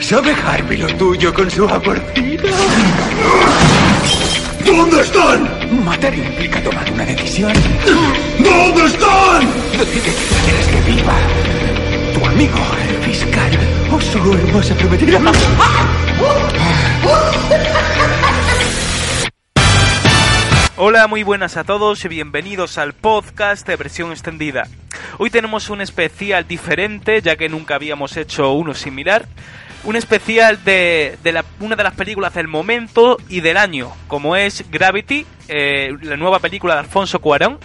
¿Sabe Harvey lo tuyo con su amorcina? ¿Dónde están? Matar implica tomar una decisión. ¿Dónde están? Decide que quieres que viva. Tu amigo, el fiscal, o su hermosa prometida. Hola, muy buenas a todos y bienvenidos al podcast de versión extendida. Hoy tenemos un especial diferente, ya que nunca habíamos hecho uno similar. Un especial de, de la- una de las películas del momento y del año, como es Gravity, eh, la nueva película de Alfonso Cuarón,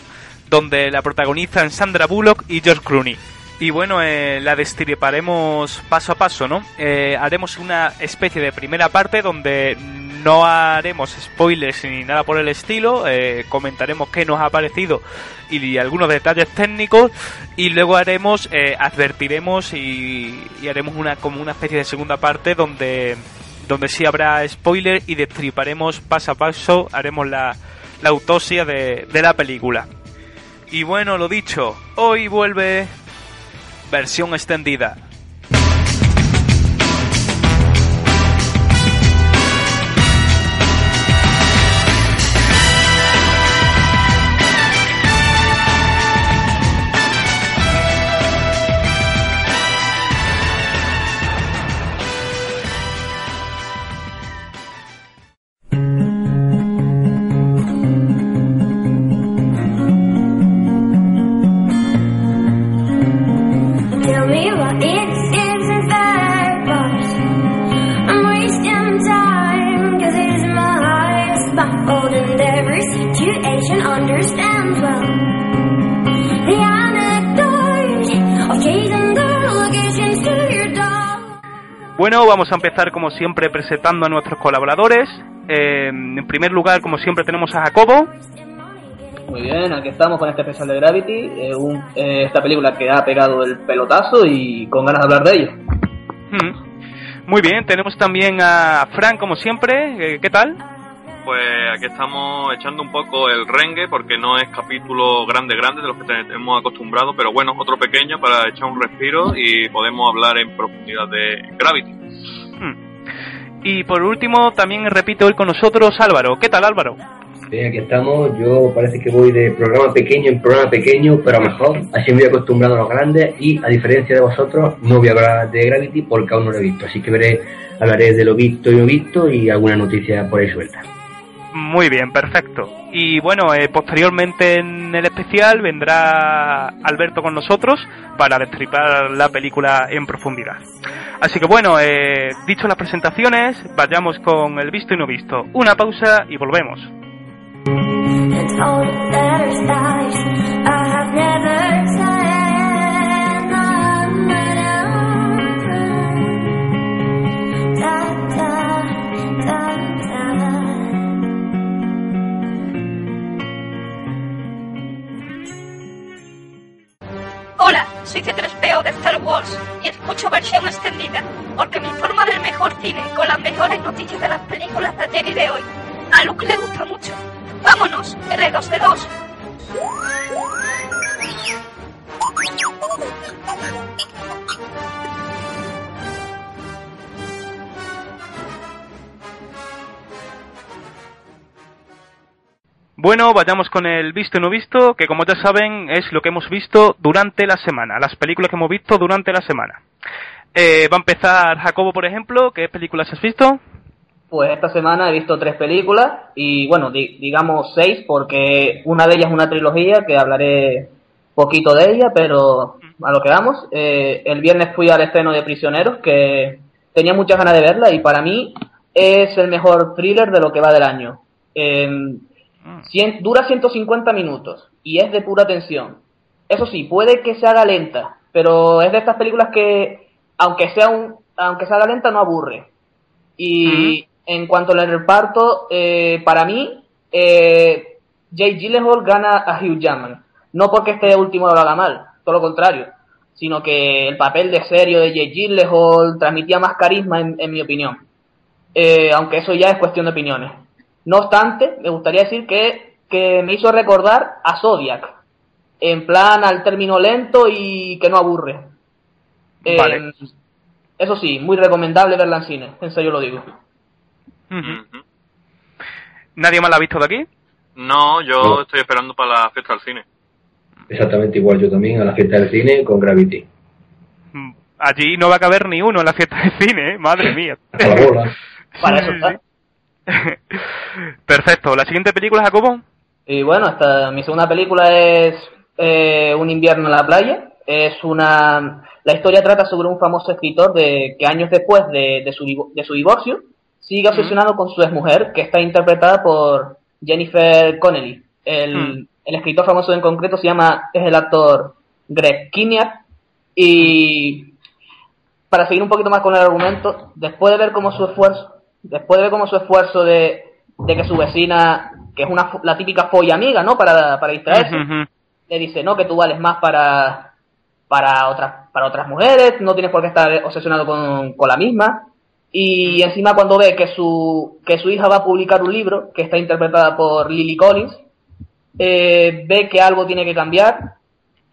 donde la protagonizan Sandra Bullock y George Clooney. Y bueno, eh, la destriparemos paso a paso, ¿no? Eh, haremos una especie de primera parte donde no haremos spoilers ni nada por el estilo, eh, comentaremos qué nos ha parecido y algunos detalles técnicos y luego haremos, eh, advertiremos y, y haremos una como una especie de segunda parte donde donde sí habrá spoiler y destriparemos paso a paso, haremos la, la autopsia de, de la película. Y bueno, lo dicho, hoy vuelve versión extendida. Vamos a empezar como siempre presentando a nuestros colaboradores. Eh, en primer lugar, como siempre, tenemos a Jacobo. Muy bien, aquí estamos con este especial de Gravity, eh, un- eh, esta película que ha pegado el pelotazo y con ganas de hablar de ello. Hmm. Muy bien, tenemos también a Fran, como siempre. Eh, ¿Qué tal? Pues aquí estamos echando un poco el rengue porque no es capítulo grande grande de los que tenemos acostumbrados, pero bueno, otro pequeño para echar un respiro y podemos hablar en profundidad de Gravity. Y por último, también repite hoy con nosotros Álvaro. ¿Qué tal, Álvaro? Bien, aquí estamos. Yo parece que voy de programa pequeño en programa pequeño, pero mejor. Así me voy acostumbrado a los grandes y, a diferencia de vosotros, no voy a hablar de Gravity porque aún no lo he visto. Así que veré, hablaré de lo visto y no visto y alguna noticia por ahí suelta. Muy bien, perfecto. Y bueno, eh, posteriormente en el especial vendrá Alberto con nosotros para destripar la película en profundidad. Así que bueno, eh, dicho las presentaciones, vayamos con el visto y no visto. Una pausa y volvemos. All Hola, soy C3PO de Star Wars y escucho versión extendida porque me informa del mejor cine con las mejores noticias de las películas de ayer y de hoy. A Luke le gusta mucho. Vámonos, R2D2. Bueno, vayamos con el visto y no visto, que como ya saben es lo que hemos visto durante la semana, las películas que hemos visto durante la semana. Eh, va a empezar Jacobo, por ejemplo, ¿qué películas has visto? Pues esta semana he visto tres películas y bueno, di- digamos seis porque una de ellas es una trilogía que hablaré poquito de ella, pero a lo que vamos. Eh, el viernes fui al estreno de Prisioneros que tenía muchas ganas de verla y para mí es el mejor thriller de lo que va del año. Eh, cien- dura 150 minutos y es de pura tensión. Eso sí, puede que se haga lenta, pero es de estas películas que, aunque sea un, aunque salga lenta, no aburre. Y en cuanto al reparto, eh, para mí, eh, Jay Gyllenhaal gana a Hugh Jackman. No porque este último lo haga mal, todo lo contrario, sino que el papel de serio de Jay Gyllenhaal transmitía más carisma, en, en mi opinión. Eh, aunque eso ya es cuestión de opiniones. No obstante, me gustaría decir que, que me hizo recordar a Zodiac, en plan al término lento y que no aburre. Eh, Vale. Eso sí, muy recomendable verla en cine, en serio lo digo. ¿Nadie más la ha visto de aquí? No, yo No. estoy esperando para la fiesta del cine. Exactamente igual yo también a la fiesta del cine con Gravity. Mm, Allí no va a caber ni uno en la fiesta de cine, ¿eh? madre mía. A la bola. Para eso. Perfecto. ¿La siguiente película, Jacobo? Y bueno, esta, mi segunda película es eh, Un invierno en la playa. Es una... La historia trata sobre un famoso escritor de que años después de, de su, de su divorcio sigue obsesionado con su exmujer, que está interpretada por Jennifer Connelly. El, Mm. el escritor famoso en concreto se llama, es el actor Greg Kinnear. Y para seguir un poquito más con el argumento, después de ver cómo su esfuerzo, después de ver cómo su esfuerzo de, de que su vecina, que es una, la típica folla amiga, ¿no? Para, para distraerse, le dice, no, que tú vales más para, para, otras, para otras mujeres, no tienes por qué estar obsesionado con, con la misma. Y encima cuando ve que su, que su hija va a publicar un libro, que está interpretada por Lily Collins, eh, ve que algo tiene que cambiar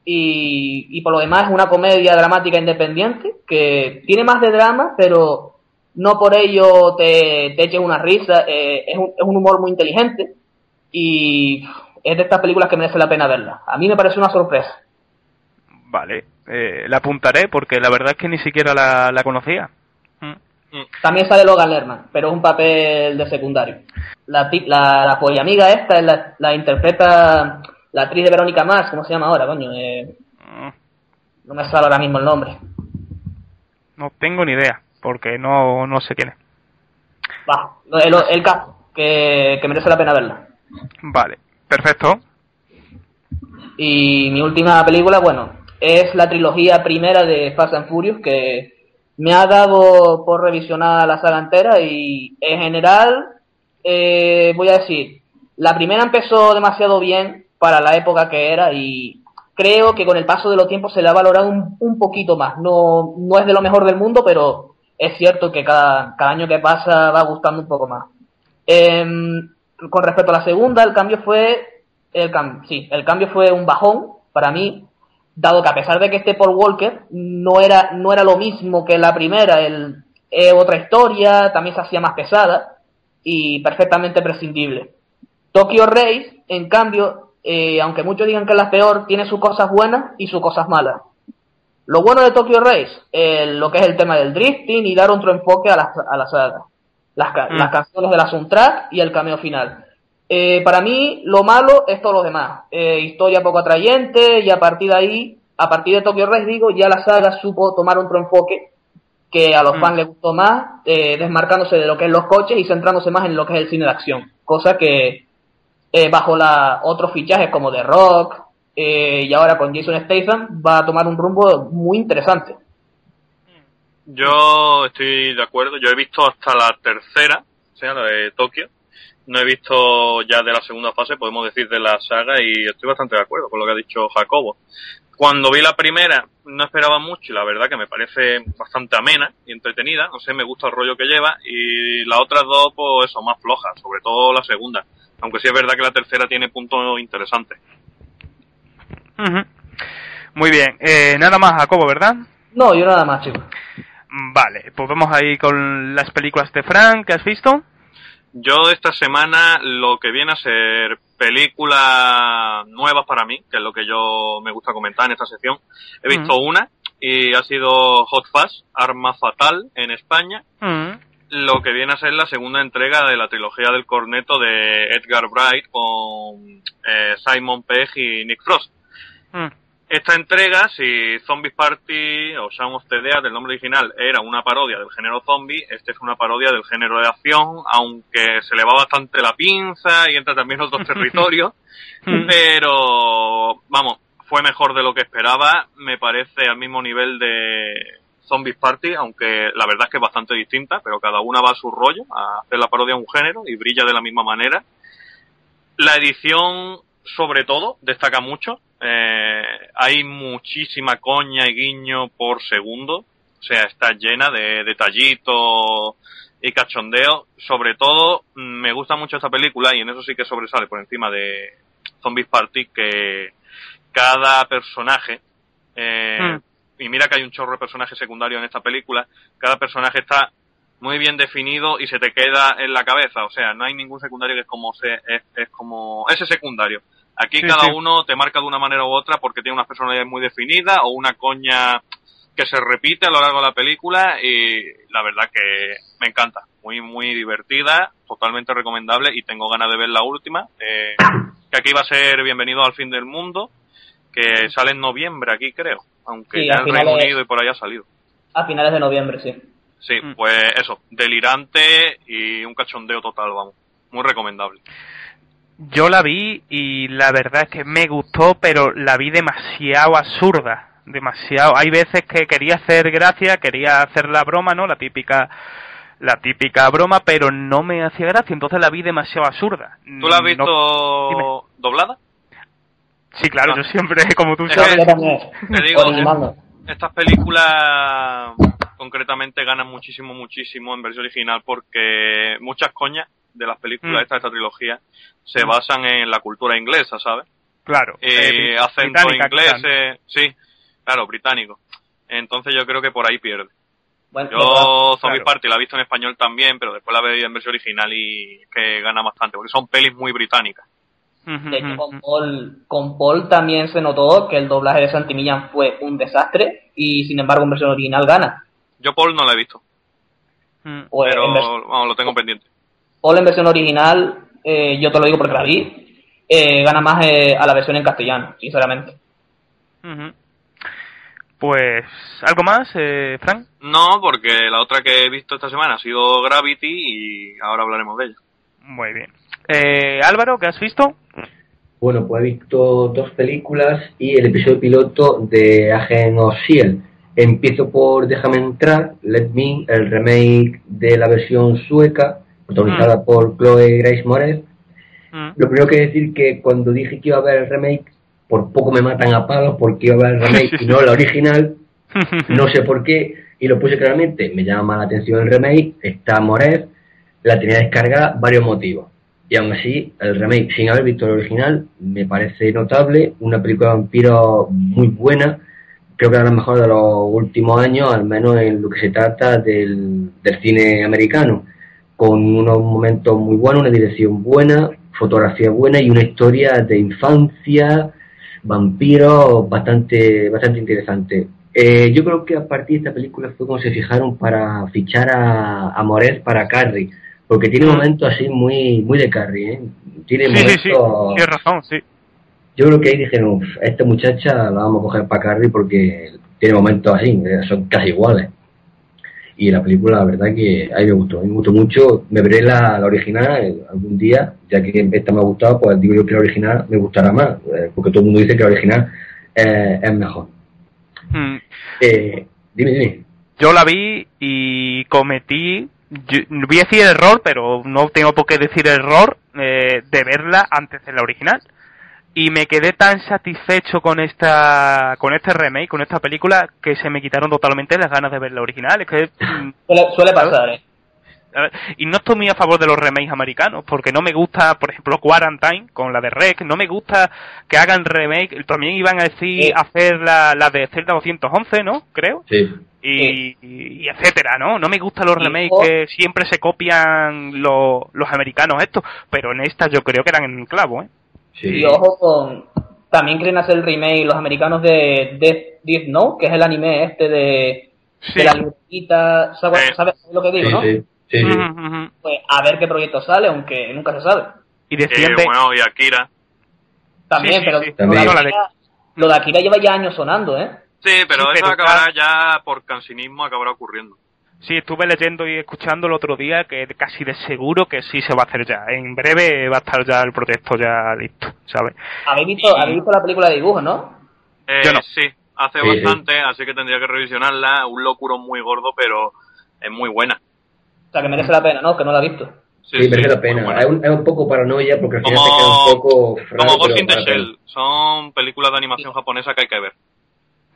y, y por lo demás es una comedia dramática independiente que tiene más de drama, pero no por ello te, te eches una risa, eh, es, un, es un humor muy inteligente y es de estas películas que merece la pena verla. A mí me parece una sorpresa. Vale. Eh, la apuntaré porque la verdad es que ni siquiera la, la conocía. Mm. También sale Logan Lerman, pero es un papel de secundario. La, ti- la, la poliamiga esta la, la interpreta la actriz de Verónica Mars, ¿cómo se llama ahora, coño? Eh, Mm. no me sale ahora mismo el nombre. No tengo ni idea, porque no, no sé quién es. Va, el, el caso, que, que merece la pena verla. Vale, perfecto. Y mi última película, bueno, es la trilogía primera de Fast and Furious, que me ha dado por revisionar la saga entera y en general, eh, voy a decir, la primera empezó demasiado bien para la época que era y creo que con el paso de los tiempos se le ha valorado un, un poquito más. No, no es de lo mejor del mundo, pero es cierto que cada, cada año que pasa va gustando un poco más. Em, con respecto a la segunda, el cambio fue el cam- sí, el cambio fue un bajón para mí, dado que a pesar de que este Paul Walker no era, no era lo mismo que la primera, el, otra historia, también se hacía más pesada y perfectamente prescindible. Tokyo Race, en cambio, eh, aunque muchos digan que es la peor, tiene sus cosas buenas y sus cosas malas. Lo bueno de Tokyo Race, eh, lo que es el tema del drifting y dar otro enfoque a la, a la saga. Las, ca- Mm. las canciones de la soundtrack y el cameo final. Eh, para mí, lo malo es todo lo demás. Eh, historia poco atrayente y a partir de ahí, a partir de Tokyo Race, digo, ya la saga supo tomar otro enfoque que a los Mm. fans les gustó más, eh, desmarcándose de lo que es los coches y centrándose más en lo que es el cine de acción. Cosa que bajo la otros fichajes como The Rock eh, y ahora con Jason Statham va a tomar un rumbo muy interesante. Yo estoy de acuerdo, yo he visto hasta la tercera, o sea, la de Tokio. No he visto ya de la segunda fase, podemos decir, de la saga y estoy bastante de acuerdo con lo que ha dicho Jacobo. Cuando vi la primera no esperaba mucho y la verdad que me parece bastante amena y entretenida, no sé, me gusta el rollo que lleva y las otras dos, pues eso, más flojas, sobre todo la segunda. Aunque sí es verdad que la tercera tiene puntos interesantes. Muy bien. Eh, nada más, Jacobo, ¿verdad? No, yo nada más, chicos. Mm, Vale, pues vamos ahí con las películas de Frank que has visto. Yo esta semana lo que viene a ser películas nuevas para mí, que es lo que yo me gusta comentar en esta sección, he visto una y ha sido Hot Fuzz, Arma Fatal en España, lo que viene a ser la segunda entrega de la trilogía del corneto de Edgar Wright con eh, Simon Pegg y Nick Frost. Mm. Esta entrega, si Zombies Party o Shaun of the Dead, el nombre original, era una parodia del género zombie, este es una parodia del género de acción, aunque se le va bastante la pinza y entra también en otros territorios, Mm. pero vamos, fue mejor de lo que esperaba, me parece al mismo nivel de, Zombies Party, aunque la verdad es que es bastante distinta, pero cada una va a su rollo, a hacer la parodia a un género y brilla de la misma manera. La edición, sobre todo, destaca mucho. Eh, hay muchísima coña y guiño por segundo. O sea, está llena de detallitos y cachondeo. Sobre todo, me gusta mucho esta película y en eso sí que sobresale por encima de Zombies Party que cada personaje, eh, y mira que hay un chorro de personajes secundarios en esta película, cada personaje está muy bien definido y se te queda en la cabeza. O sea, no hay ningún secundario que es como se, es, es como ese secundario. Aquí Sí, cada sí. uno te marca de una manera u otra porque tiene unas personalidades muy definidas o una coña que se repite a lo largo de la película y la verdad que me encanta. Muy, muy divertida, totalmente recomendable y tengo ganas de ver la última. eh, que aquí va a ser Bienvenido al fin del mundo, que sale en noviembre aquí creo, aunque Sí, ya en Reino Unido y por ahí ha salido. A finales de noviembre, sí. Sí, Mm. pues eso, delirante y un cachondeo total, vamos. Muy recomendable. Yo la vi y la verdad es que me gustó, pero la vi demasiado absurda. Demasiado. Hay veces que quería hacer gracia, quería hacer la broma, ¿no? La típica la típica broma, pero no me hacía gracia, entonces la vi demasiado absurda. ¿Tú la has visto doblada? Sí, claro, Ah. yo siempre, como tú Es sabes. que-. Te digo. Estas películas concretamente ganan muchísimo, muchísimo en versión original porque muchas coñas de las películas Mm. estas de esta trilogía se Mm. basan en la cultura inglesa, ¿sabes? Claro. Eh, eh, acento inglés, eh, sí, claro, británico. Entonces yo creo que por ahí pierde. Bueno, Yo Zombie claro. Party la he visto en español también, pero después la veo en versión original y que gana bastante, porque son pelis muy británicas. De hecho, con Paul, con Paul también se notó que el doblaje de Santi Millán fue un desastre y sin embargo en versión original gana. Yo Paul no la he visto. Pues pero vers- vamos, lo tengo pendiente. Paul en versión original, eh, yo te lo digo porque la vi, eh, gana más eh, a la versión en castellano, sinceramente. Pues, ¿algo más, eh, Frank? No, porque la otra que he visto esta semana ha sido Gravity y ahora hablaremos de ella. Muy bien. Eh, Álvaro, ¿qué has visto? Bueno, pues he visto dos películas y el episodio piloto de Agent of S.H.I.E.L.D. Empiezo por Déjame entrar, Let Me, el remake de la versión sueca, protagonizada por Chloe Grace Moretz. Mm. Lo primero que decir que cuando dije que iba a ver el remake, por poco me matan a palos porque iba a ver el remake y no la original, no sé por qué, y lo puse claramente, me llama la atención el remake, está Moret, la tenía descargada, varios motivos. Y aún así, el remake, sin haber visto el original, me parece notable, una película de vampiros muy buena, creo que es la mejor de los últimos años, al menos en lo que se trata del, del cine americano, con unos momentos muy buenos, una dirección buena, fotografía buena y una historia de infancia, vampiros bastante, bastante interesante. Eh, yo creo que a partir de esta película fue como se fijaron para fichar a, a Moret para Carrie, porque tiene momentos así muy, muy de Carrie, ¿eh? Tiene Sí, sí, sí, tienes razón, sí. Yo creo que ahí dijeron, "Uf, a esta muchacha la vamos a coger para Carrie porque tiene momentos así, son casi iguales. Y la película, la verdad que a mí me gustó, a mí me gustó mucho. Me veré la, la original algún día, ya que esta me ha gustado, pues digo yo que la original me gustará más, eh, porque todo el mundo dice que la original eh, es mejor. Mm. Eh, dime, dime. Yo la vi y cometí, yo- voy a decir error, pero no tengo por qué decir error, eh, de verla antes de la original. Y me quedé tan satisfecho con esta, con este remake, con esta película, que se me quitaron totalmente las ganas de ver la original. Es que, mm, Suele, suele pasar, ¿eh? y no estoy muy a favor de los remakes americanos, porque no me gusta, por ejemplo, Quarantine, con la de Rec, no me gusta que hagan remake, también iban a decir, Sí. hacer la, la de Zelda 211, ¿no? Creo Sí. y, y etcétera, ¿no? No me gustan los remakes que siempre se copian los, los americanos estos, pero en esta yo creo que eran en clavo, ¿eh? Sí. Y ojo con... También quieren hacer el remake los americanos de Death, Death Note, que es el anime este de, Sí. de la libretita... ¿Sabes, sabes lo que digo, sí, no? sí, ujú. Pues a ver qué proyecto sale, aunque nunca se sabe. Y Eh, decían de... bueno, y Akira. También, Sí, sí, pero. Lo, de. Akira, lo de Akira lleva ya años sonando, ¿eh? Sí, pero Sí, eso pero acabará ya por cansinismo, acabará ocurriendo. Sí, estuve leyendo y escuchando el otro día que casi de seguro que sí se va a hacer ya. En breve va a estar ya el proyecto ya listo, ¿sabes? ¿Habéis visto, Y- ¿habéis visto la película de dibujos, no? Eh, Yo no. Sí, hace Sí, sí. bastante, así que tendría que revisionarla. Un locuro muy gordo, pero es muy buena. O sea, que merece la pena, ¿no? Que no la he visto. Sí, Sí, merece sí, la pena. Es un, es un poco paranoia porque al final Como- se queda un poco raro, Como Ghost in the. Shell. Son películas de animación japonesa que hay que ver.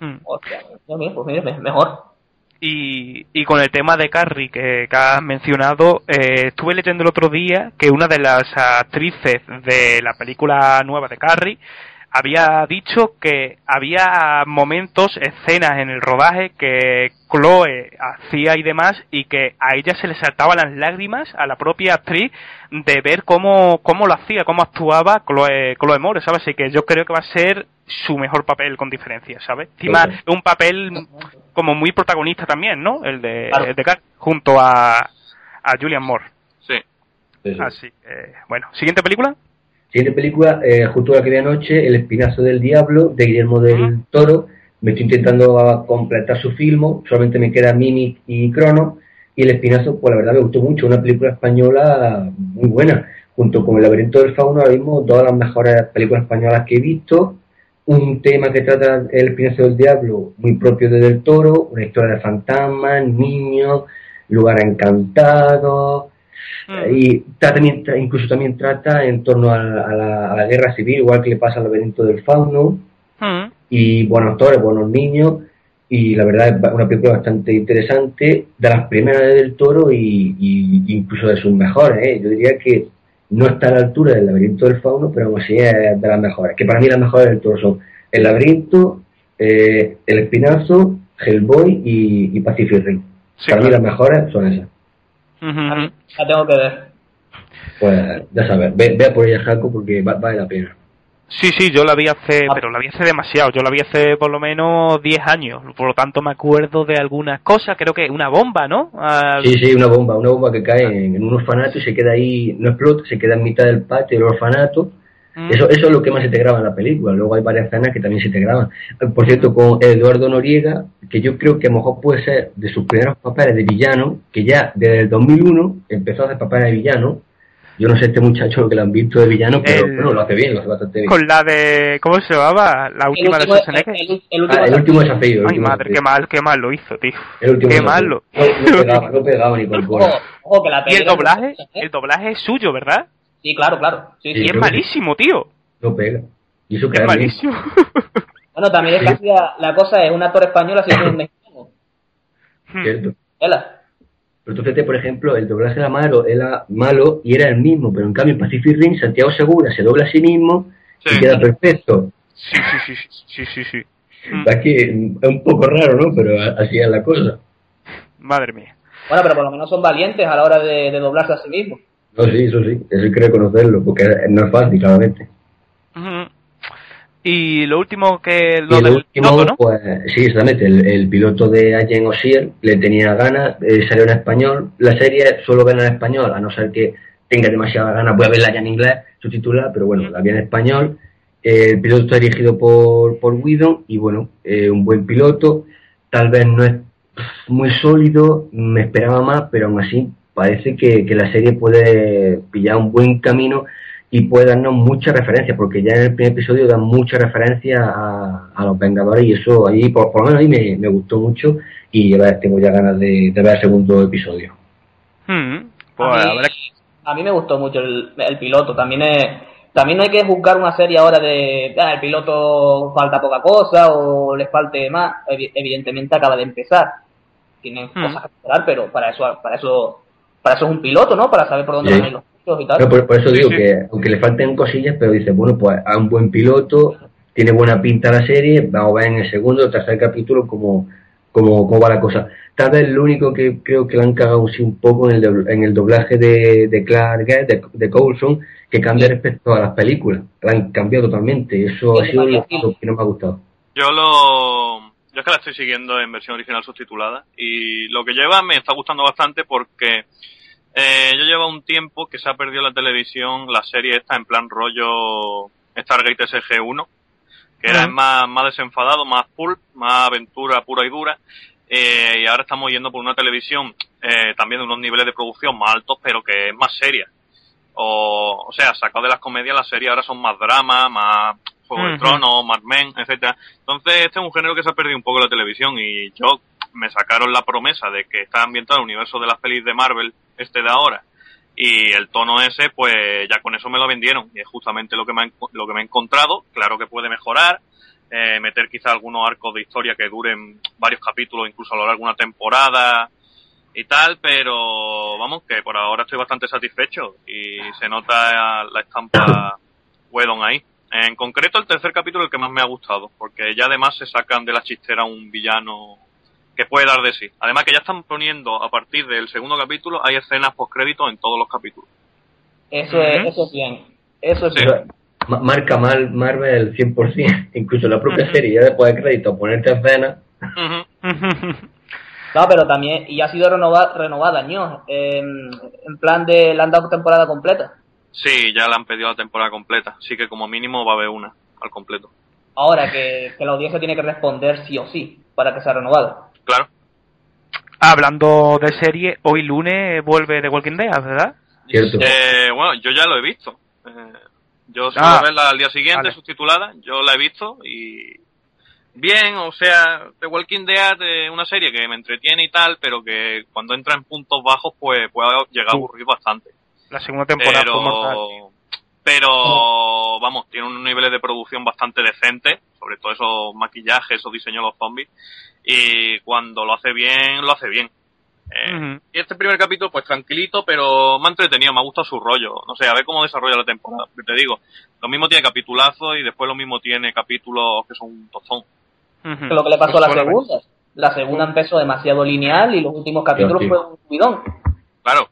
Hmm. Hostia, Dios mío, pues mire, me- mejor. Y, y con el tema de Carrie que, has mencionado, eh, estuve leyendo el otro día que una de las actrices de la película nueva de Carrie había dicho que había momentos, escenas en el rodaje que Chloe hacía y demás y que a ella se le saltaban las lágrimas a la propia actriz de ver cómo, cómo lo hacía, cómo actuaba Chloe, Chloe Moore, ¿sabes? Así que yo creo que va a ser su mejor papel con diferencia, ¿sabes? Encima Claro. un papel como muy protagonista también, ¿no? El de, Claro. el de junto a, a Julian Moore. Sí. Sí, sí. Así que, bueno, siguiente película. Siguiente película, eh, justo la que vi anoche, El Espinazo del Diablo, de Guillermo del. Toro. Me estoy intentando completar su filmo, solamente me queda Mimic y Crono. Y El Espinazo, pues la verdad me gustó mucho, una película española muy buena. Junto con El Laberinto del Fauno, ahora mismo todas las mejores películas españolas que he visto. Un tema que trata El Espinazo del Diablo, muy propio de Del Toro, una historia de fantasmas, niños, lugar encantado, Mm. y también, incluso también trata en torno a, la- a la, a la guerra civil, igual que le pasa al laberinto del fauno, Mm. y buenos actores, buenos niños, y la verdad es una película bastante interesante, de las primeras de del toro y, y incluso de sus mejores, ¿eh? yo diría que no está a la altura del laberinto del fauno, pero aún así es de las mejores, que para mí las mejores del toro son el laberinto, eh, el espinazo, Hellboy y, y Pacific Rim. Sí, para mí claro. las mejores son esas. Ujú. La tengo que ver. Pues ya sabes, ve, ve a por ella Jaco porque va- vale la pena. Sí, sí, yo la vi hace, Ah. pero la vi hace demasiado, yo la vi hace por lo menos 10 años, por lo tanto me acuerdo de algunas cosas, creo que una bomba, ¿no? Al- Sí, sí, una bomba, una bomba que cae en, en un orfanato y se queda ahí, no explota, se queda en mitad del patio del orfanato. Mm. Eso, eso es lo que más se te graba en la película. Luego hay varias escenas que también se te graban. Por cierto, con Eduardo Noriega, que yo creo que a lo mejor puede ser de sus primeros papeles de villano, que ya desde el 2001 empezó a hacer papeles de villano. Yo no sé este muchacho que lo han visto de villano, pero El- bueno, lo hace bien, lo hace bastante bien. Con la de, ¿cómo se llamaba? La El última de Schwarzenegger. el, el- el último Ah, el último desafío. Ay, último madre, desafío. qué mal, qué mal lo hizo, tío. El último Qué desafío. malo. No, no pegaba, no pegaba ni con cola. Ojo, ojo, que la Y el doblaje, el doblaje es suyo, ¿verdad? Sí, claro, claro. Sí, sí. Y es que malísimo, tío. No pega. Y eso Es malísimo. Bueno, también es que hacía- la cosa es un actor español haciendo un mexicano. Cierto. Ela. Pero tú fíjate, por ejemplo, el doblaje era malo, era malo y era el mismo, pero en cambio en Pacific Rim, Santiago Segura se dobla a sí mismo Sí. y queda perfecto. Sí, sí, sí, sí, sí, sí. Mm, Es que es un poco raro, ¿no? Pero así es la cosa. Madre mía. Bueno, pero por lo menos son valientes a la hora de, de doblarse a sí mismos. No, sí, eso sí, eso hay que reconocerlo, porque no es fácil, claramente. Ujú. Y lo último que lo y del último, piloto, ¿no? pues sí, exactamente, el, el piloto de Agent Osier le tenía ganas, eh, salió en español. La serie solo ven en español, a no ser que tenga demasiadas ganas, voy a verla ya en inglés, subtitulada, pero bueno, la vi en español. Eh, el piloto está dirigido por, por Whedon y bueno, eh, un buen piloto. Tal vez no es muy sólido, me esperaba más, pero aún así parece que, que la serie puede pillar un buen camino y puede darnos muchas referencias, porque ya en el primer episodio dan muchas referencias a, a los Vengadores y eso ahí, por, por lo menos a mí me, me gustó mucho y a ver, tengo ya ganas de, de ver el segundo episodio. Mm, pues a, mí, habrá- a mí me gustó mucho el, el piloto. También es, también no hay que juzgar una serie ahora de ah, el piloto falta poca cosa o le falte más. Evi- Evidentemente acaba de empezar. Tienen Hmm. cosas que esperar, pero para eso, para eso, para eso es un piloto, ¿no? Para saber por dónde Sí. van los y tal. No, por, por eso Sí, digo sí. que aunque le falten cosillas, pero dice, bueno, pues a un buen piloto, tiene buena pinta la serie, vamos a ver en el segundo o tercer capítulo cómo, cómo, cómo va la cosa. Tal vez lo único que creo que le han cagado sí un poco en el, en el doblaje de, de Clark de, de Coulson, que cambia respecto a las películas. La han cambiado totalmente. Eso Sí, ha sido lo, sí. lo que no me ha gustado. Yo lo. Yo es que la estoy siguiendo en versión original subtitulada y lo que lleva me está gustando bastante porque eh, yo llevo un tiempo que se ha perdido la televisión la serie esta en plan rollo Stargate SG-1, que era más, más desenfadado, más pulp, más aventura pura y dura. eh, y ahora estamos yendo por una televisión eh, también de unos niveles de producción más altos, pero que es más seria. O, o sea, sacado de las comedias, las series ahora son más drama, más, Juego de Ujú. Tronos, Mad Men, etcétera. Entonces, este es un género que se ha perdido un poco la televisión y yo me sacaron la promesa de que está ambientado en el universo de las pelis de Marvel, este de ahora, y el tono ese, pues ya con eso me lo vendieron y es justamente lo que me, ha enco- lo que me he encontrado. Claro que puede mejorar, eh, meter quizá algunos arcos de historia que duren varios capítulos, incluso a lo largo de una temporada y tal, pero vamos, que por ahora estoy bastante satisfecho y se nota la estampa Whedon ahí. En concreto, el tercer capítulo el que más me ha gustado, porque ya además se sacan de la chistera un villano que puede dar de sí. Además que ya están poniendo, a partir del segundo capítulo, hay escenas post-créditos en todos los capítulos. Eso, es, eso es bien. Eso es Sí. bien. Ma- Marca mal Marvel 100%, incluso la propia serie, ya después de crédito, ponerte escenas. No, pero también, y ha sido renova- renovada, ¿no? En, en plan de, le han dado temporada completa. Sí, ya le han pedido la temporada completa, así que como mínimo va a haber una al completo. Ahora que, que la audiencia tiene que responder sí o sí para que sea renovada. Claro. Hablando de serie, hoy lunes vuelve The Walking Dead, ¿verdad? Cierto. Eh, bueno, yo ya lo he visto. Eh, yo suelo Ah, verla al día siguiente, vale. subtitulada. Yo la he visto y. Bien, o sea, The Walking Dead es una serie que me entretiene y tal, pero que cuando entra en puntos bajos, pues puede llegar a aburrir bastante. La segunda temporada fue mortal. Pero. Pero, vamos, tiene unos niveles de producción bastante decentes, sobre todo esos maquillajes, esos diseños de los zombies. Y cuando lo hace bien, lo hace bien. Eh, y este primer capítulo, pues tranquilito, pero me ha entretenido, me ha gustado su rollo. No sé, a ver cómo desarrolla la temporada. Porque te digo, lo mismo tiene capitulazos y después lo mismo tiene capítulos que son un tostón. Es lo que le pasó a la segunda. La segunda empezó demasiado lineal y los últimos capítulos sí. fue un subidón. Claro,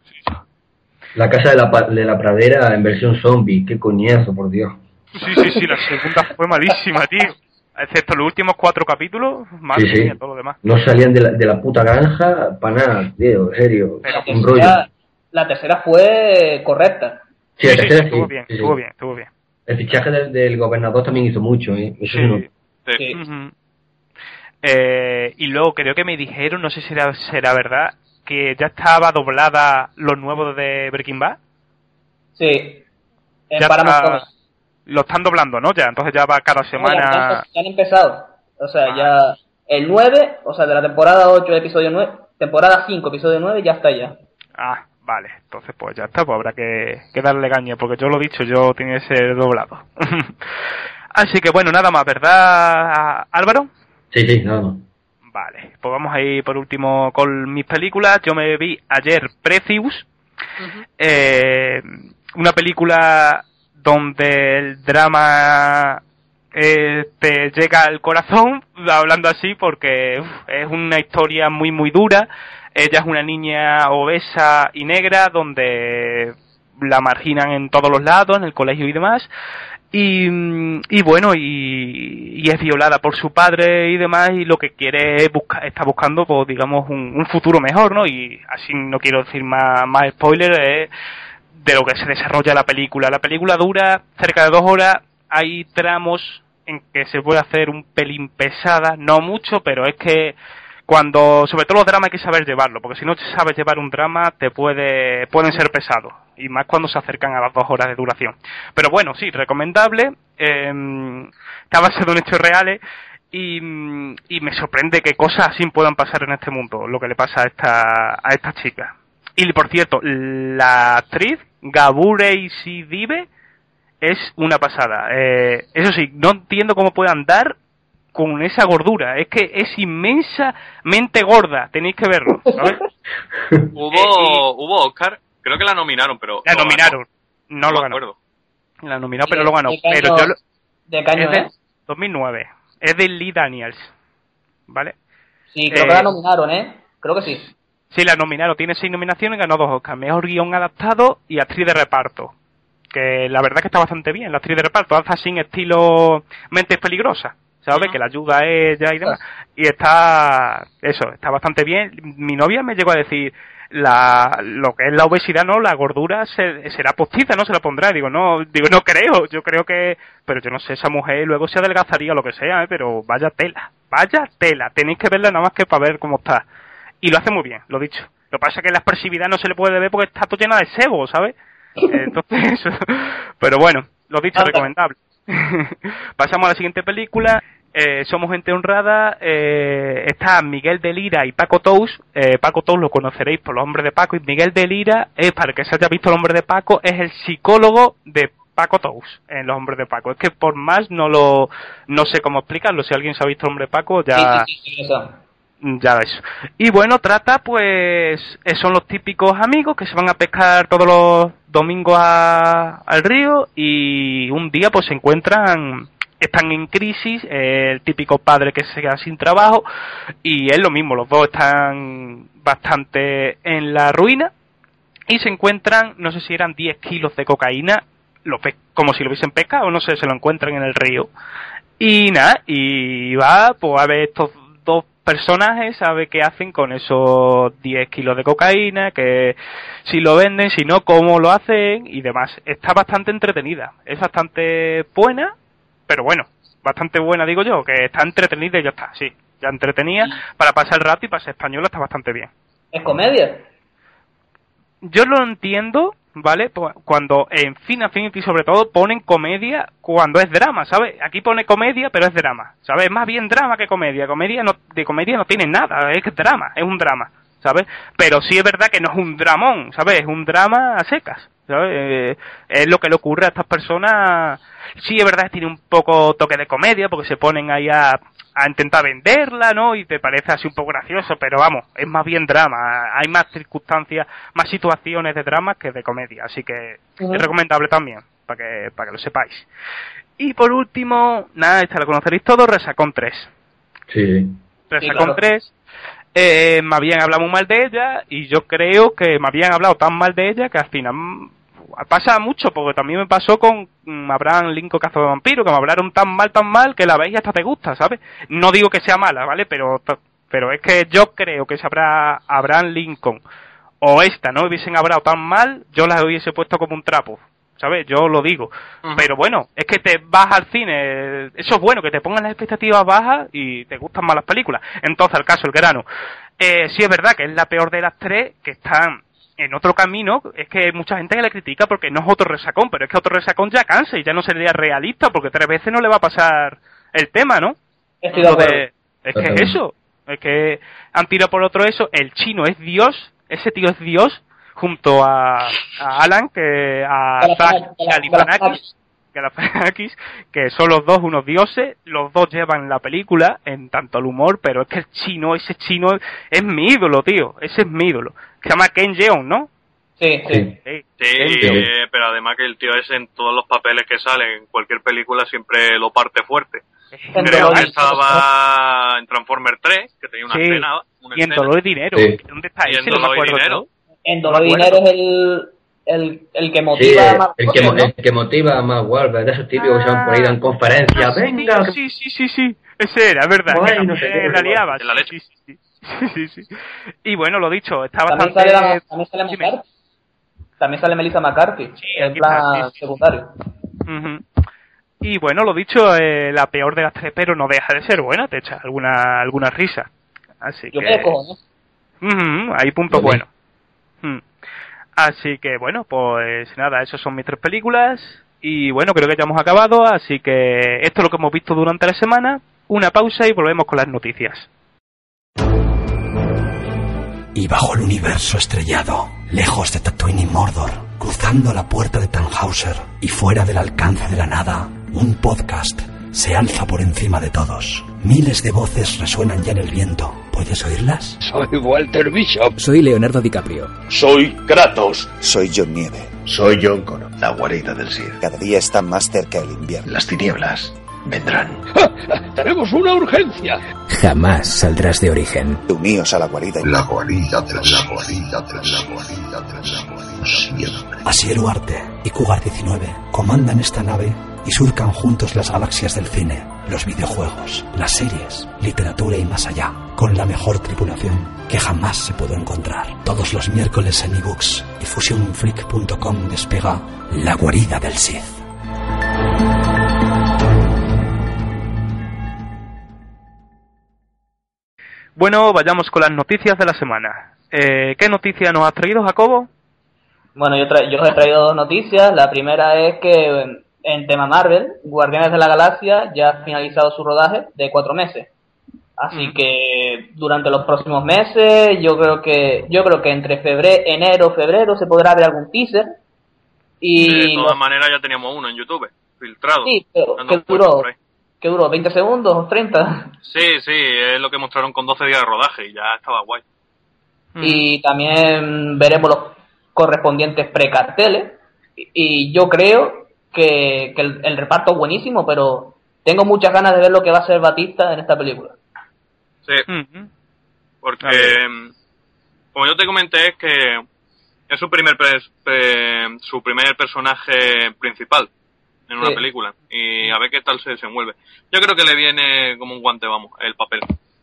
La casa de la, de la pradera en versión zombie, qué coñazo, por Dios. Sí, sí, sí, la segunda fue malísima, tío. Excepto los últimos cuatro capítulos, madre Sí, sí. mía, todo lo demás. No salían de la, de la puta granja para nada, tío, en serio. Pero La un rollo. tercera, la tercera fue correcta. Sí, Sí, la sí, tercera estuvo bien, sí, sí. estuvo bien, estuvo bien. El fichaje del, del gobernador también hizo mucho, ¿eh? Eso Sí. sí, no- sí. Sí. Ujú. Eh, y luego creo que me dijeron, no sé si será, será verdad, que ya estaba doblada los nuevos de Breaking Bad. Sí. En Ya Paramount está- Comedy. Lo están doblando, ¿no? Ya, entonces ya va cada No, ya, semana. ya- ya han empezado. O sea, Ah. ya el 9, o sea, de la temporada 8, episodio 9, temporada 5, episodio 9, ya está ya. Ah, vale. Entonces, pues ya está, pues habrá que, que darle caña, porque yo lo he dicho, yo tenía que ser doblado. Así que bueno, nada más, ¿verdad, Álvaro? Sí, sí, nada más. Vale, pues vamos a ir por último con mis películas. Yo me vi ayer Precious, eh, una película donde el drama eh, te llega al corazón, hablando así, porque uf, es una historia muy, muy dura. Ella es una niña obesa y negra, donde la marginan en todos los lados, en el colegio y demás. Y, y bueno, y, es violada por su padre y demás, y lo que quiere es buscar, está buscando, pues digamos, un, futuro mejor, ¿no? Y así no quiero decir más, más spoiler, es de lo que se desarrolla la película. La película dura cerca de dos horas, hay tramos en que se puede hacer un pelín pesada, no mucho, pero es que cuando, sobre todo los dramas hay que saber llevarlo, porque si no sabes llevar un drama te puede, pueden ser pesados, y más cuando se acercan a las dos horas de duración. Pero bueno, sí, recomendable, eh, está basado en hechos reales, y, y me sorprende que cosas así puedan pasar en este mundo, lo que le pasa a esta, a esta chica. Y por cierto, la actriz Gabure Sidibe es una pasada. Eh, eso sí, no entiendo cómo puede andar con esa gordura. Es que es inmensamente gorda. Tenéis que verlo. ¿sabes? Hubo, hubo Oscar, creo que la nominaron, pero. La ganó. nominaron. No lo ganó. acuerdo. La nominaron, pero lo ganó. ¿De qué Pero año- yo lo- ¿De qué año es de es? 2009. Es de Lee Daniels. ¿Vale? Sí, creo eh, que la nominaron, ¿eh? Creo que sí. Sí, la nominaron. Tiene seis nominaciones y ganó dos Oscars. Mejor guion adaptado y actriz de reparto. Que la verdad que está bastante bien. La actriz de reparto hace así en estilo Mentes Peligrosas. ¿Sabes? Que la ayuda a ella y demás. Y está... Eso, está bastante bien. Mi novia me llegó a decir... La, lo que es la obesidad, ¿no? La gordura se- será postiza, ¿no? Se la pondrá. Digo, no, digo, no creo. Yo creo que... Pero yo no sé, esa mujer luego se adelgazaría o lo que sea, ¿eh? Pero vaya tela. Vaya tela. Tenéis que verla nada más que para ver cómo está y lo hace muy bien, lo dicho. Lo que pasa es que la expresividad no se le puede ver porque está todo llena de sebo, ¿sabes? Entonces, pero bueno, lo dicho, recomendable. Pasamos a la siguiente película. Eh, somos gente honrada. Eh, está Miguel de Lira y Paco Tous. Eh, Paco Tous lo conoceréis por los hombres de Paco. Y Miguel de Lira, es para que se haya visto el hombre de Paco, es el psicólogo de Paco Tous en los hombres de Paco. Es que por más no lo no sé cómo explicarlo. Si alguien se ha visto el hombre de Paco, ya. Sí, sí, sí, eso. Ya ves. Y bueno, trata pues, eh, son los típicos amigos que se van a pescar todos los domingos a- al río y un día pues se encuentran, están en crisis, el típico padre que se queda sin trabajo y es lo mismo, los dos están bastante en la ruina y se encuentran, no sé si eran 10 kilos de cocaína, lo como si lo hubiesen pescado, no sé, se lo encuentran en el río. Y nada, y va, pues a ver estos dos personajes, ver qué hacen con esos 10 kilos de cocaína, que si lo venden, si no, cómo lo hacen y demás. Está bastante entretenida, es bastante buena, pero bueno, bastante buena digo yo, que está entretenida y ya está, sí, ya entretenida, para pasar el rato y para ser española está bastante bien. ¿Es comedia? Yo lo entiendo, ¿vale? Pu- Cuando en Fin Affinity sobre todo ponen comedia cuando es drama, ¿sabes? Aquí pone comedia, pero es drama, ¿sabes? Es más bien drama que comedia. Comedia no, de comedia no tiene nada, es drama, es un drama, ¿sabes? Pero sí es verdad que no es un dramón, ¿sabes? Es un drama a secas, ¿sabes? Eh, es lo que le ocurre a estas personas. Sí es verdad que tiene un poco toque de comedia porque se ponen ahí a, a intentar venderla, ¿no? Y te parece así un poco gracioso, pero vamos, es más bien drama. Hay más circunstancias, más situaciones de drama que de comedia, así que es recomendable también, para que, para que lo sepáis. Y por último, nada, esta la conoceréis todos, Resacón 3. Sí. Resacón claro. 3, eh, me habían hablado muy mal de ella y yo creo que me habían hablado tan mal de ella que al final pasa mucho, porque también me pasó con mm, Abraham Lincoln Cazo de Vampiro, que me hablaron tan mal, tan mal que la veis y hasta te gusta, ¿sabes? No digo que sea mala, ¿vale? Pero, pero es que yo creo que si habrá Abraham Lincoln o esta no hubiesen hablado tan mal, yo las hubiese puesto como un trapo. ¿Sabes? Yo lo digo. Pero bueno, es que te vas al cine. Eso es bueno, que te pongan las expectativas bajas y te gustan más las películas. Entonces, el caso, el grano. Eh, sí es verdad que es la peor de las tres, que están en otro camino. Es que hay mucha gente que le critica porque no es otro resacón, pero es que otro resacón ya cansa y ya no sería realista porque tres veces no le va a pasar el tema, ¿no? Estoy de es que es eso. Es que han tirado por otro eso. El chino es Dios. Ese tío es Dios. Junto a, a Alan, que a Zack Galifianakis, Galifianakis, que son los dos unos dioses. Los dos llevan la película en tanto el humor, pero es que el chino, ese chino, es mi ídolo, tío. Ese es mi ídolo. Se llama Ken Jeong, ¿no? Sí, sí. Sí. Eh, pero además que el tío ese en todos los papeles que salen, en cualquier película siempre lo parte fuerte. En Creo que y- estaba en Transformer 3, que tenía una Sí, escena. Una Y en escena. dolor y dinero. Sí. ¿Dónde está Y en ese? No me Dolor y acuerdo Dinero. En No Dolor y. Dinero es el, el, el que Sí, motiva a Mark el que, Wahlberg, ¿no? el que motiva a más Wahlberg, de esos típicos que se van por ahí en conferencias. Ah, sí, Venga, Sí, sí, sí, sí. Ese era, es verdad. Que no sé qué, la liaba. Sí, sí, sí, sí. Sí, sí. Y bueno, lo dicho, está También bastante... sale, la- también sale. McCarthy. También sale Melissa McCarthy. Sí, en plan está, sí, sí. secundario. Y bueno, lo dicho, eh, la peor de las tres, pero no deja de ser buena, te echa alguna, alguna risa. Así Yo que... me ¿no? Ujú, hay punto bueno. Mm. Así que bueno, pues nada, esas son mis tres películas. Y bueno, creo que ya hemos acabado, así que esto es lo que hemos visto durante la semana. Una pausa y volvemos con las noticias. Y bajo el universo estrellado, lejos de Tatooine y Mordor, cruzando la puerta de Tannhauser y fuera del alcance de la nada, un podcast se alza por encima de todos. Miles de voces resuenan ya en el viento. ¿Puedes oírlas? Soy Walter Bishop. Soy Leonardo DiCaprio. Soy Kratos. Soy John Nieve. Soy John Connor. La guarida del Sith. Cada día está más cerca el invierno. Las tinieblas vendrán. ¡Tenemos una urgencia! Jamás saldrás de origen. Uníos a la guarida. La guarida del La guarida del La guarida del Siempre. Asier Ugarte y Cougar 19 comandan esta nave y surcan juntos las galaxias del cine, los videojuegos, las series, literatura y más allá, con la mejor tripulación que jamás se pudo encontrar. Todos los miércoles en ebooks y fusionfreak.com despega La guarida del Sith. Bueno, vayamos con las noticias de la semana. Eh, ¿Qué noticia nos has traído, Jacobo? Bueno, yo, tra- yo os he traído dos noticias. La primera es que en tema Marvel, Guardianes de la Galaxia ya ha finalizado su rodaje de cuatro meses. Así que durante los próximos meses, yo creo que yo creo que entre febrero, enero, febrero se podrá ver algún teaser. Y de todas maneras ya teníamos uno en YouTube, filtrado. Sí, pero dando ¿qué vueltas duró? ¿Qué duró? ¿20 segundos? ¿30? Sí, sí, es lo que mostraron con 12 días de rodaje y ya estaba guay. Y también veremos los correspondientes precarteles. Y, y yo creo que, que el, el reparto es buenísimo, pero tengo muchas ganas de ver lo que va a hacer Batista en esta película. Sí, porque, mm, como yo te comenté, es que es su primer, su primer personaje principal en una Sí. película y a ver qué tal se desenvuelve. Yo creo que le viene como un guante, vamos, el papel.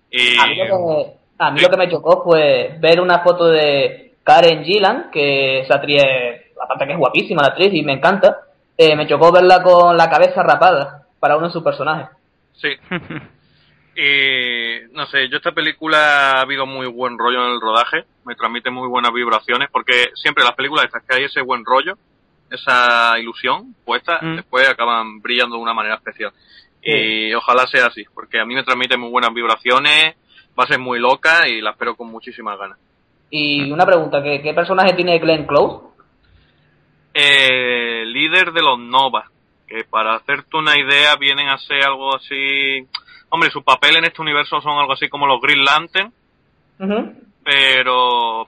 Y A mí, lo que, a mí lo que me chocó fue ver una foto de Karen Gillan, que esa actriz, aparte que es guapísima la actriz y me encanta, eh, me chocó verla con la cabeza rapada para uno de sus personajes. Sí. Y no sé, yo esta película ha habido muy buen rollo en el rodaje, me transmite muy buenas vibraciones, porque siempre las películas estas que hay ese buen rollo, esa ilusión puesta, Mm. después acaban brillando de una manera especial. Y ojalá sea así, porque a mí me transmite muy buenas vibraciones, va a ser muy loca y la espero con muchísimas ganas. Y una pregunta, ¿qué, qué personaje tiene Glenn Close? Eh, líder de los Nova, que para hacerte una idea vienen a ser algo así... Hombre, su papel en este universo son algo así como los Green Lantern, pero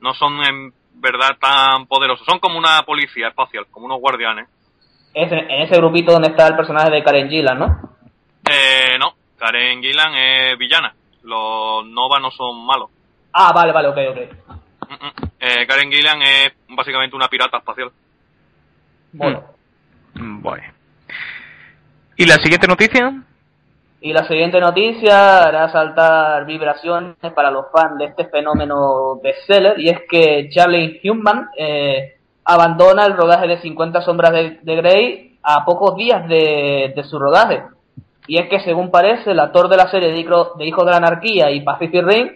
no son en verdad tan poderosos. Son como una policía espacial, como unos guardianes. Es en en ese grupito donde está el personaje de Karen Gillan, ¿no? Eh, no, Karen Gillan es villana. Los Nova no son malos. Ah, vale, vale, ok, ok. Mm, mm. Eh, Karen Gillan es básicamente una pirata espacial. Bueno. Mm, Bueno. ¿Y la siguiente noticia? Y la siguiente noticia hará saltar vibraciones para los fans de este fenómeno bestseller y es que Charlie Hunnam eh, abandona el rodaje de 50 sombras de, de Grey a pocos días de, de su rodaje. Y es que según parece, el actor de la serie de, Hijo- de Hijos de la Anarquía y Pacific Rim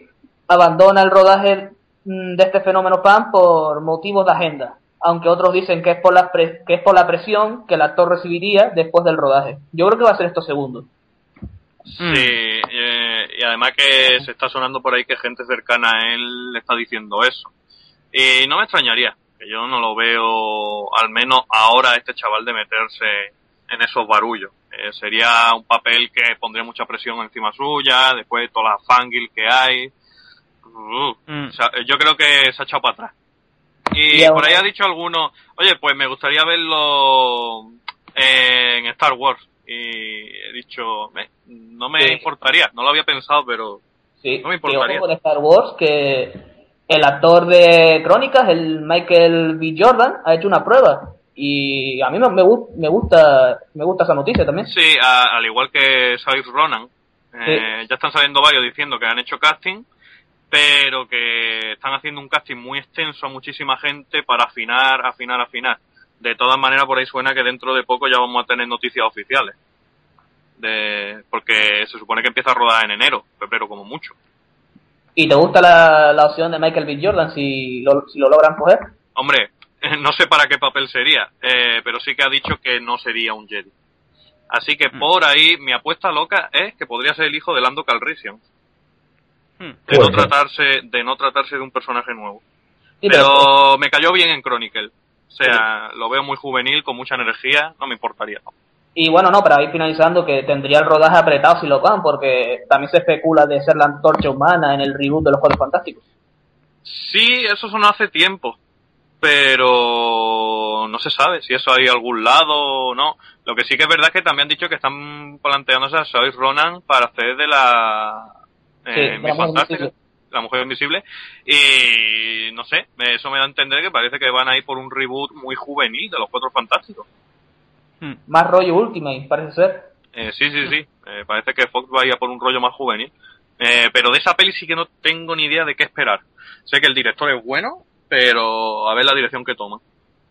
abandona el rodaje mm, de este fenómeno fan por motivos de agenda, aunque otros dicen que es por la pre- que es por la presión que el actor recibiría después del rodaje. Yo creo que va a ser esto segundo. Sí, eh, y además que se está sonando por ahí que gente cercana a él le está diciendo eso. Y no me extrañaría, que yo no lo veo, al menos ahora, este chaval de meterse en esos barullos. Eh, sería un papel que pondría mucha presión encima suya, después de todas las fangirls que hay. Uh, o sea, yo creo que se ha echado para atrás. Y Y por ahí ha dicho alguno, oye, pues me gustaría verlo eh, en Star Wars. Y he dicho, "Me- no me Sí. importaría, no lo había pensado, pero Sí, no me importaría. Star Wars, que el actor de Crónicas, el Michael B. Jordan, ha hecho una prueba. Y a mí me, me me gusta me gusta esa noticia también. Sí, a- al igual que Saoirse Ronan, eh, ya están saliendo varios diciendo que han hecho casting, pero que están haciendo un casting muy extenso a muchísima gente para afinar, afinar, afinar. De todas maneras, por ahí suena que dentro de poco ya vamos a tener noticias oficiales. De, porque se supone que empieza a rodar en enero, febrero como mucho. ¿Y te gusta la, la opción de Michael B. Jordan si lo, si lo logran coger? Hombre, no sé para qué papel sería, eh, pero sí que ha dicho que no sería un Jedi. Así que por ahí mi apuesta loca es que podría ser el hijo de Lando Calrissian. De no tratarse, de no tratarse de un personaje nuevo. Pero me cayó bien en Chronicle. O sea, lo veo muy juvenil, con mucha energía, no me importaría. Y bueno, no, para ir finalizando, que tendría el rodaje apretado si lo van, porque también se especula de ser la antorcha humana en el reboot de los Juegos Fantásticos. Sí, eso sonó hace tiempo, pero no se sabe si eso hay algún lado o no. Lo que sí que es verdad es que también han dicho que están planteándose a Saoirse Ronan para hacer de la, eh, Sí, la Miss Mujer Invisible. la mujer invisible, y no sé, eso me da a entender que parece que van a ir por un reboot muy juvenil de los Cuatro Fantásticos. Más rollo Ultimate, parece ser. Eh, sí, sí, sí. Eh, parece que Fox va a ir a por un rollo más juvenil. Eh, pero de esa peli sí que no tengo ni idea de qué esperar. Sé que el director es bueno, pero a ver la dirección que toma.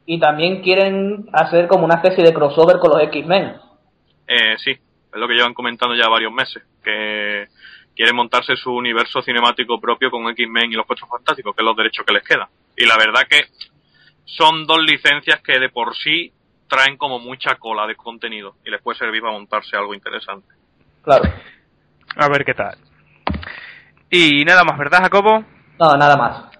Y también quieren hacer como una especie de crossover con los X-Men. Eh, sí, es lo que llevan comentando ya varios meses. Que quieren montarse su universo cinemático propio con X-Men y los Cuatro Fantásticos, que es los derechos que les quedan. Y la verdad que son dos licencias que de por sí traen como mucha cola de contenido y les puede servir para montarse algo interesante. Claro. A ver qué tal. Y nada más, ¿verdad, Jacobo? No, nada más.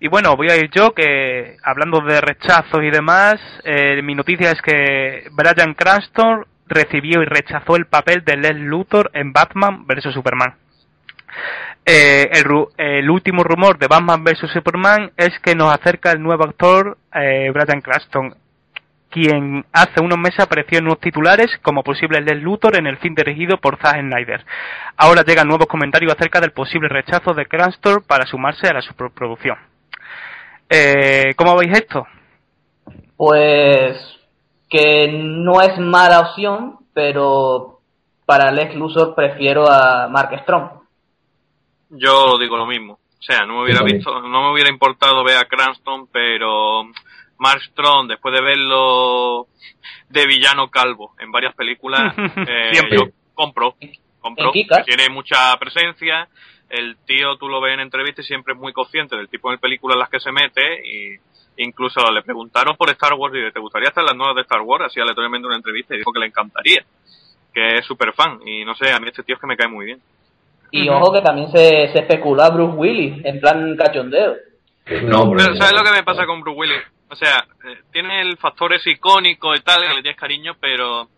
Y bueno, voy a ir yo, que hablando de rechazos y demás, eh, mi noticia es que Brian Cranston recibió y rechazó el papel de Les Luthor en Batman vs. Superman. Eh, el, el último rumor de Batman vs. Superman es que nos acerca el nuevo actor eh, Cranston, quien hace unos meses apareció en unos titulares como posible Les Luthor en el film dirigido por Zack Snyder. Ahora llegan nuevos comentarios acerca del posible rechazo de Cranston para sumarse a la superproducción. Eh, ¿Cómo veis esto? Pues que no es mala opción, pero para Lex Luthor prefiero a Mark Strong. Yo digo lo mismo. O sea, no me hubiera visto, no me hubiera importado ver a Cranston, pero Mark Strong, después de verlo de villano calvo en varias películas, eh, Siempre. yo compro, compro, tiene mucha presencia. El tío, tú lo ves en entrevistas y siempre es muy consciente del tipo de películas en las que se mete y incluso le preguntaron por Star Wars y ¿te gustaría estar en las nuevas de Star Wars? Así aleatoriamente una entrevista y dijo que le encantaría, que es súper fan y no sé, a mí este tío es que me cae muy bien. Y ojo que también se, se especula a Bruce Willis, en plan cachondeo. No, pero- Pero ¿sabes lo que me pasa con Bruce Willis? O sea, eh, tiene el factor ese icónico y tal, que le tienes cariño, pero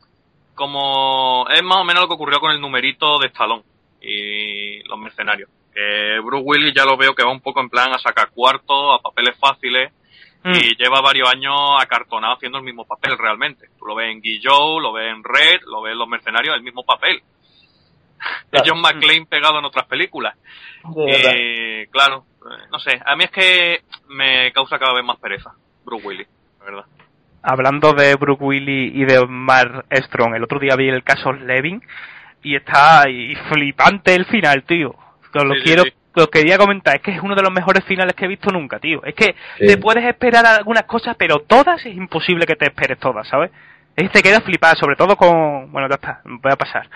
como es más o menos lo que ocurrió con el numerito de Stallone y los mercenarios. Bruce Willis ya lo veo que va un poco en plan a sacar cuartos, a papeles fáciles, Mm. y lleva varios años acartonado haciendo el mismo papel realmente. Tú lo ves en Guillow, lo ves en Red, lo ves en Los Mercenarios, el mismo papel. Claro. John McClane pegado en otras películas. Y claro, eh, no sé, a mí es que me causa cada vez más pereza Bruce Willis, la verdad. Hablando de Brooke Willis y de Mark Strong, el otro día vi el caso Levin y está ahí flipante el final, tío. Lo Sí, sí, quiero, sí. os quería comentar, es que es uno de los mejores finales que he visto nunca, tío. Es que Sí. te puedes esperar algunas cosas, pero todas es imposible que te esperes todas, ¿sabes? Que te quedas flipada, sobre todo con... Bueno, ya está, voy a pasar.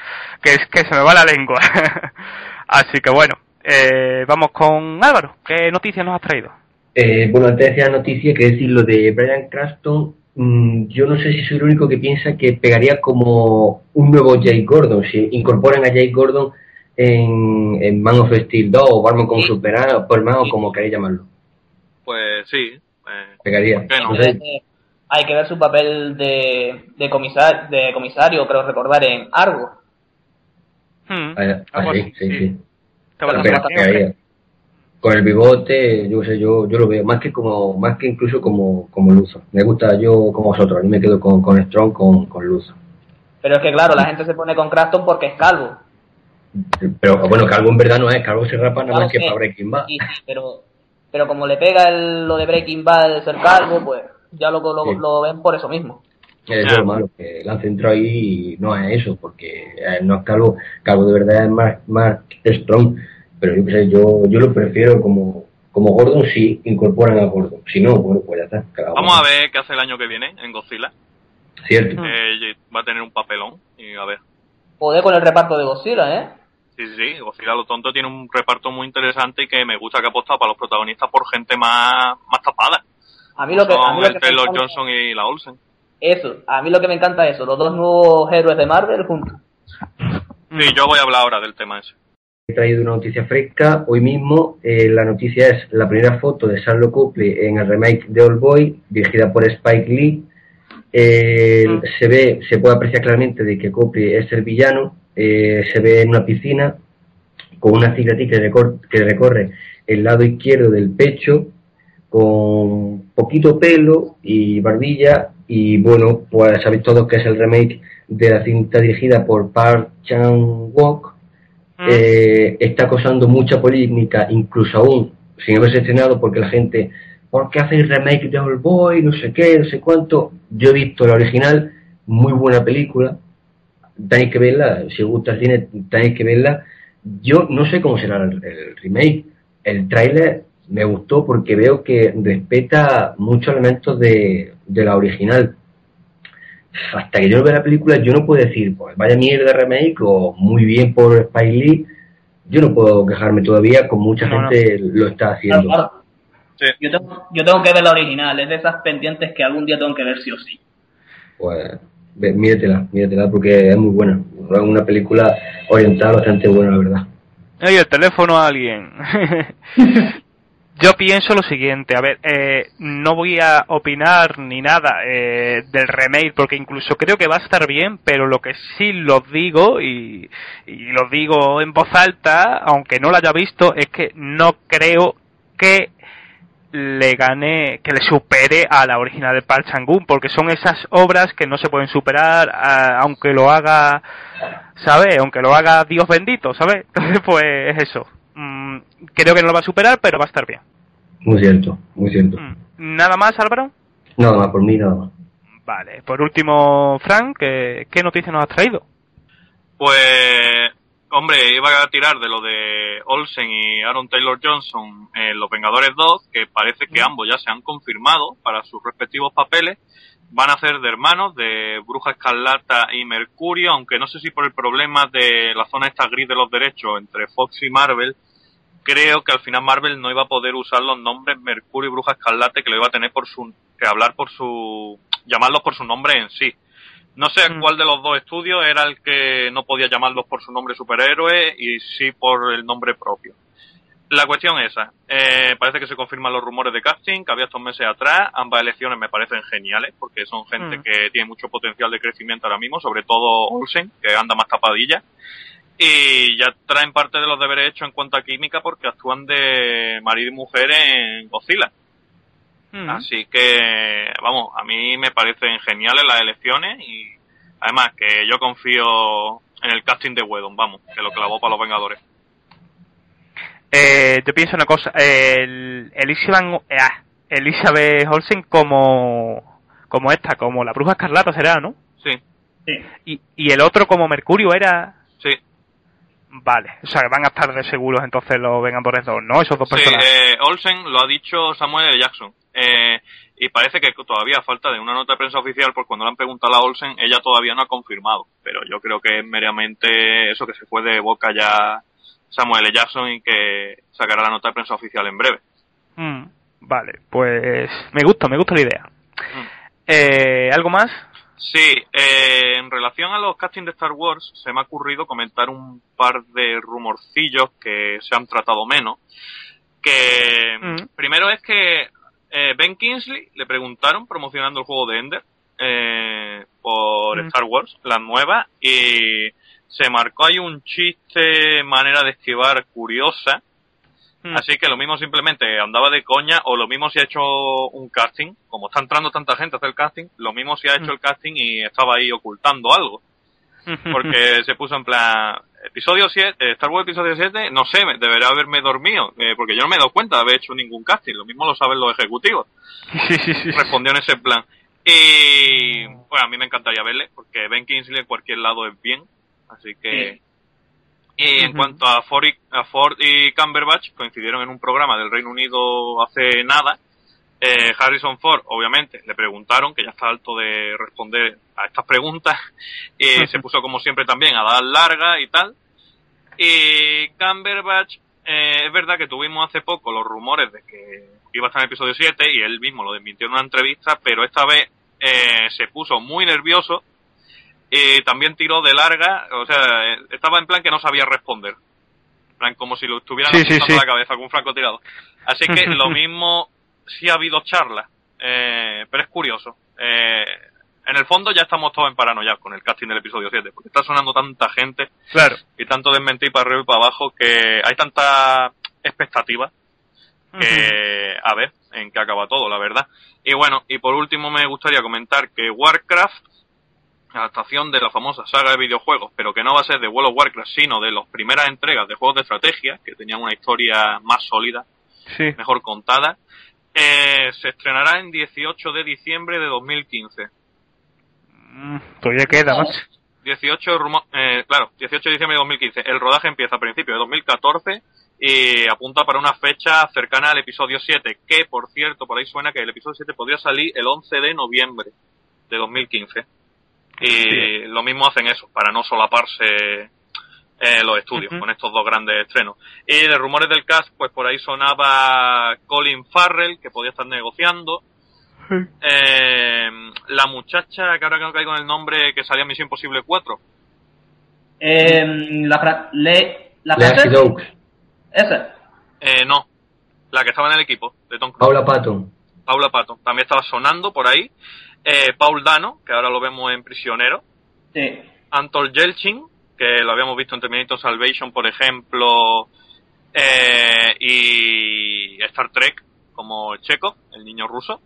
Que es que se me va la lengua. Así que bueno, eh, vamos con Álvaro. ¿Qué noticias nos has traído? Eh, bueno, antes de decir la noticia, que decir lo de Brian Cranston, mm, yo no sé si soy el único que piensa que pegaría como un nuevo Jay Gordon, si incorporan a Jay Gordon en, en Man of Steel 2 o Batman con. Superman o como queráis llamarlo. Pues sí, eh, Pegaría. ¿Por qué no? No sé. Hay que ver su papel de, de, comisar, de comisario, creo recordar, en Argo. Hmm, Ah, ah, sí, sí, sí. sí. Con el bigote, yo sé, yo, yo lo veo más que como, más que incluso como, como Luzo. Me gusta yo como vosotros, a mí me quedo con, con Strong, con, con Luzo. Pero es que claro, la gente se pone con Crafton porque es calvo. Pero bueno, Calvo en verdad no es, Calvo se rapa nada Claro, más que sí. para Breaking Bad. Sí, sí, pero, pero como le pega el- lo de Breaking Bad de ser calvo, pues ya lo, lo, Sí. lo ven por eso mismo. Es Ya. lo malo, que la han centrado ahí y no es eso, porque eh, no es Calvo, Calvo de verdad es más, más Strong, pero yo qué sé, yo, yo lo prefiero como, como Gordon si incorporan a Gordon, si no, bueno, pues ya está. vamos a ver qué hace el año que viene en Godzilla. Cierto. Eh, va a tener un papelón y a ver. Joder con el reparto de Godzilla, ¿eh? Sí, sí, sí, Godzilla lo tonto tiene un reparto muy interesante y que me gusta que ha apostado para los protagonistas por gente más, más tapada. A mí lo que, a mí lo que me encanta- Johnson y la Olsen. Eso, a mí lo que me encanta es eso, los dos nuevos héroes de Marvel juntos. Sí, yo voy a hablar ahora del tema ese. He traído una noticia fresca. Hoy mismo eh, la noticia es la primera foto de Sarlo Copley en el remake de Old Boy, dirigida por Spike Lee. Eh, Mm. Se ve, se puede apreciar claramente de que Copley es el villano. eh, se ve en una piscina con una cicatriz que, recor- que recorre el lado izquierdo del pecho, con poquito pelo y barbilla. Y bueno, pues sabéis todos que es el remake de la cinta dirigida por Park Chan-wook. Mm. Eh, está causando mucha polémica, incluso aún sin haberse estrenado, porque la gente, ¿por qué hacen remake de Old Boy? No sé qué, no sé cuánto. Yo he visto la original, muy buena película. Tenéis que verla, si os gusta el cine, tenéis que verla. Yo no sé cómo será el, el remake. El tráiler me gustó porque veo que respeta muchos elementos de, de la original. Hasta que yo no vea la película, yo no puedo decir, pues vaya mierda remake o muy bien por Spike Lee. Yo no puedo quejarme todavía, como mucha No, no. gente lo está haciendo. Claro, claro. Sí. Yo, tengo, yo tengo que ver la original, es de esas pendientes que algún día tengo que ver sí o sí. pues ve- míretela, míretela porque es muy buena. Es una película oriental bastante buena, la verdad. Oye, el teléfono a alguien. Yo pienso lo siguiente, a ver, eh, no voy a opinar ni nada eh, del remake porque incluso creo que va a estar bien, pero lo que sí lo digo y, y lo digo en voz alta, aunque no lo haya visto, es que no creo que le gane, que le supere a la original de Park Chan-wook, porque son esas obras que no se pueden superar, a- aunque lo haga, ¿sabes? Aunque lo haga Dios bendito, ¿sabes? Entonces, pues es eso. Mm, creo que no lo va a superar, pero va a estar bien. Muy cierto, muy cierto. ¿Nada más, Álvaro? Nada más, por mí nada más. Vale. Por último, Frank, ¿qué, qué noticia nos has traído? Pues, hombre, iba a tirar de lo de Olsen y Aaron Taylor Johnson en Los Vengadores 2, que parece que ambos ya se han confirmado para sus respectivos papeles. Van a ser de hermanos, de Bruja Escarlata y Mercurio, aunque no sé si por el problema de la zona esta gris de los derechos entre Fox y Marvel, creo que al final Marvel no iba a poder usar los nombres Mercurio y Bruja Escarlata, que lo iba a tener por su, que hablar por su, llamarlos por su nombre en sí. No sé cuál de los dos estudios era el que no podía llamarlos por su nombre superhéroe y sí por el nombre propio. La cuestión es esa. Eh, parece que se confirman los rumores de casting que había estos meses atrás. Ambas elecciones me parecen geniales porque son gente Mm. que tiene mucho potencial de crecimiento ahora mismo, sobre todo Olsen, que anda más tapadilla. Y ya traen parte de los deberes hechos en cuanto a química porque actúan de marido y mujer en Godzilla. Así que, vamos, a mí me parecen geniales las elecciones y además que yo confío en el casting de Wedon, vamos, que lo clavó para los Vengadores. Eh, yo pienso una cosa, el, Elizabeth, ah, Elizabeth Olsen como, como esta, como la bruja escarlata será, ¿no? Sí. Y, y el otro como Mercurio era... Sí. Vale, o sea, que van a estar de seguros entonces los Vengadores 2, ¿no? Esos dos Sí, personajes. eh, Olsen lo ha dicho Samuel L. Jackson. Eh, y parece que todavía falta de una nota de prensa oficial, porque cuando le han preguntado a Olsen, ella todavía no ha confirmado. Pero yo creo que es meramente eso que se fue de boca ya Samuel L. Jackson y que sacará la nota de prensa oficial en breve. Mm, vale, pues me gusta, me gusta la idea. Eh, ¿Algo más? Sí, eh, en relación a los castings de Star Wars, se me ha ocurrido comentar un par de rumorcillos que se han tratado menos. Que primero es que eh, Ben Kingsley le preguntaron promocionando el juego de Ender eh, por Mm. Star Wars, la nueva, y se marcó ahí un chiste, manera de esquivar curiosa. Así que lo mismo simplemente andaba de coña o lo mismo si ha hecho un casting, como está entrando tanta gente a hacer el casting, lo mismo si ha hecho el casting y estaba ahí ocultando algo. Porque se puso en plan, episodio 7, eh, Star Wars episodio 7, no sé, debería haberme dormido, eh, porque yo no me he dado cuenta de haber hecho ningún casting, lo mismo lo saben los ejecutivos. Respondió en ese plan. Y bueno, a mí me encantaría verle, porque Ben Kingsley en cualquier lado es bien, así que... Y en cuanto a Ford, y, a Ford y Cumberbatch, coincidieron en un programa del Reino Unido hace nada. Eh, Harrison Ford, obviamente, le preguntaron, que ya está alto de responder a estas preguntas, y se puso como siempre también a dar larga y tal. Y Cumberbatch, eh, es verdad que tuvimos hace poco los rumores de que iba a estar en el episodio 7 y él mismo lo desmintió en una entrevista, pero esta vez eh, se puso muy nervioso y también tiró de larga, o sea, eh, estaba en plan que no sabía responder. En plan, como si lo estuvieran Sí, sí, la cabeza con un francotirador. Así que lo mismo, sí ha habido charlas, eh, pero es curioso. Eh, en el fondo ya estamos todos en paranoia con el casting del episodio 7, porque está sonando tanta gente Claro. y tanto desmentir para arriba y para abajo que hay tanta expectativa que a ver en qué acaba todo, la verdad. Y bueno, y por último me gustaría comentar que Warcraft, adaptación de la famosa saga de videojuegos, pero que no va a ser de World of Warcraft, sino de las primeras entregas de juegos de estrategia, que tenían una historia más sólida, Sí. mejor contada, eh, se estrenará en 18 de diciembre de 2015. Mm, Todavía queda, ¿no? 18, rumo- eh, claro, 18 de diciembre de 2015. El rodaje empieza a principios de 2014 y apunta para una fecha cercana al episodio 7, que por cierto, por ahí suena que el episodio 7 podría salir el 11 de noviembre de 2015. Y lo mismo hacen eso, para no solaparse eh, los estudios con estos dos grandes estrenos. Y de rumores del cast, pues por ahí sonaba Colin Farrell, que podía estar negociando. Eh, la muchacha, que ahora que no caigo en el nombre, que salía en Misión Imposible 4. Eh, la fra- le, la esa. Eh, no, la que estaba en el equipo de Tom Cruise. Paula Patton. Paula Patton. También estaba sonando por ahí. Eh, Paul Dano, que ahora lo vemos en Prisionero. Sí. Anton Yelchin, que lo habíamos visto en Terminator Salvation, por ejemplo, eh, y Star Trek, como Checo, el niño ruso.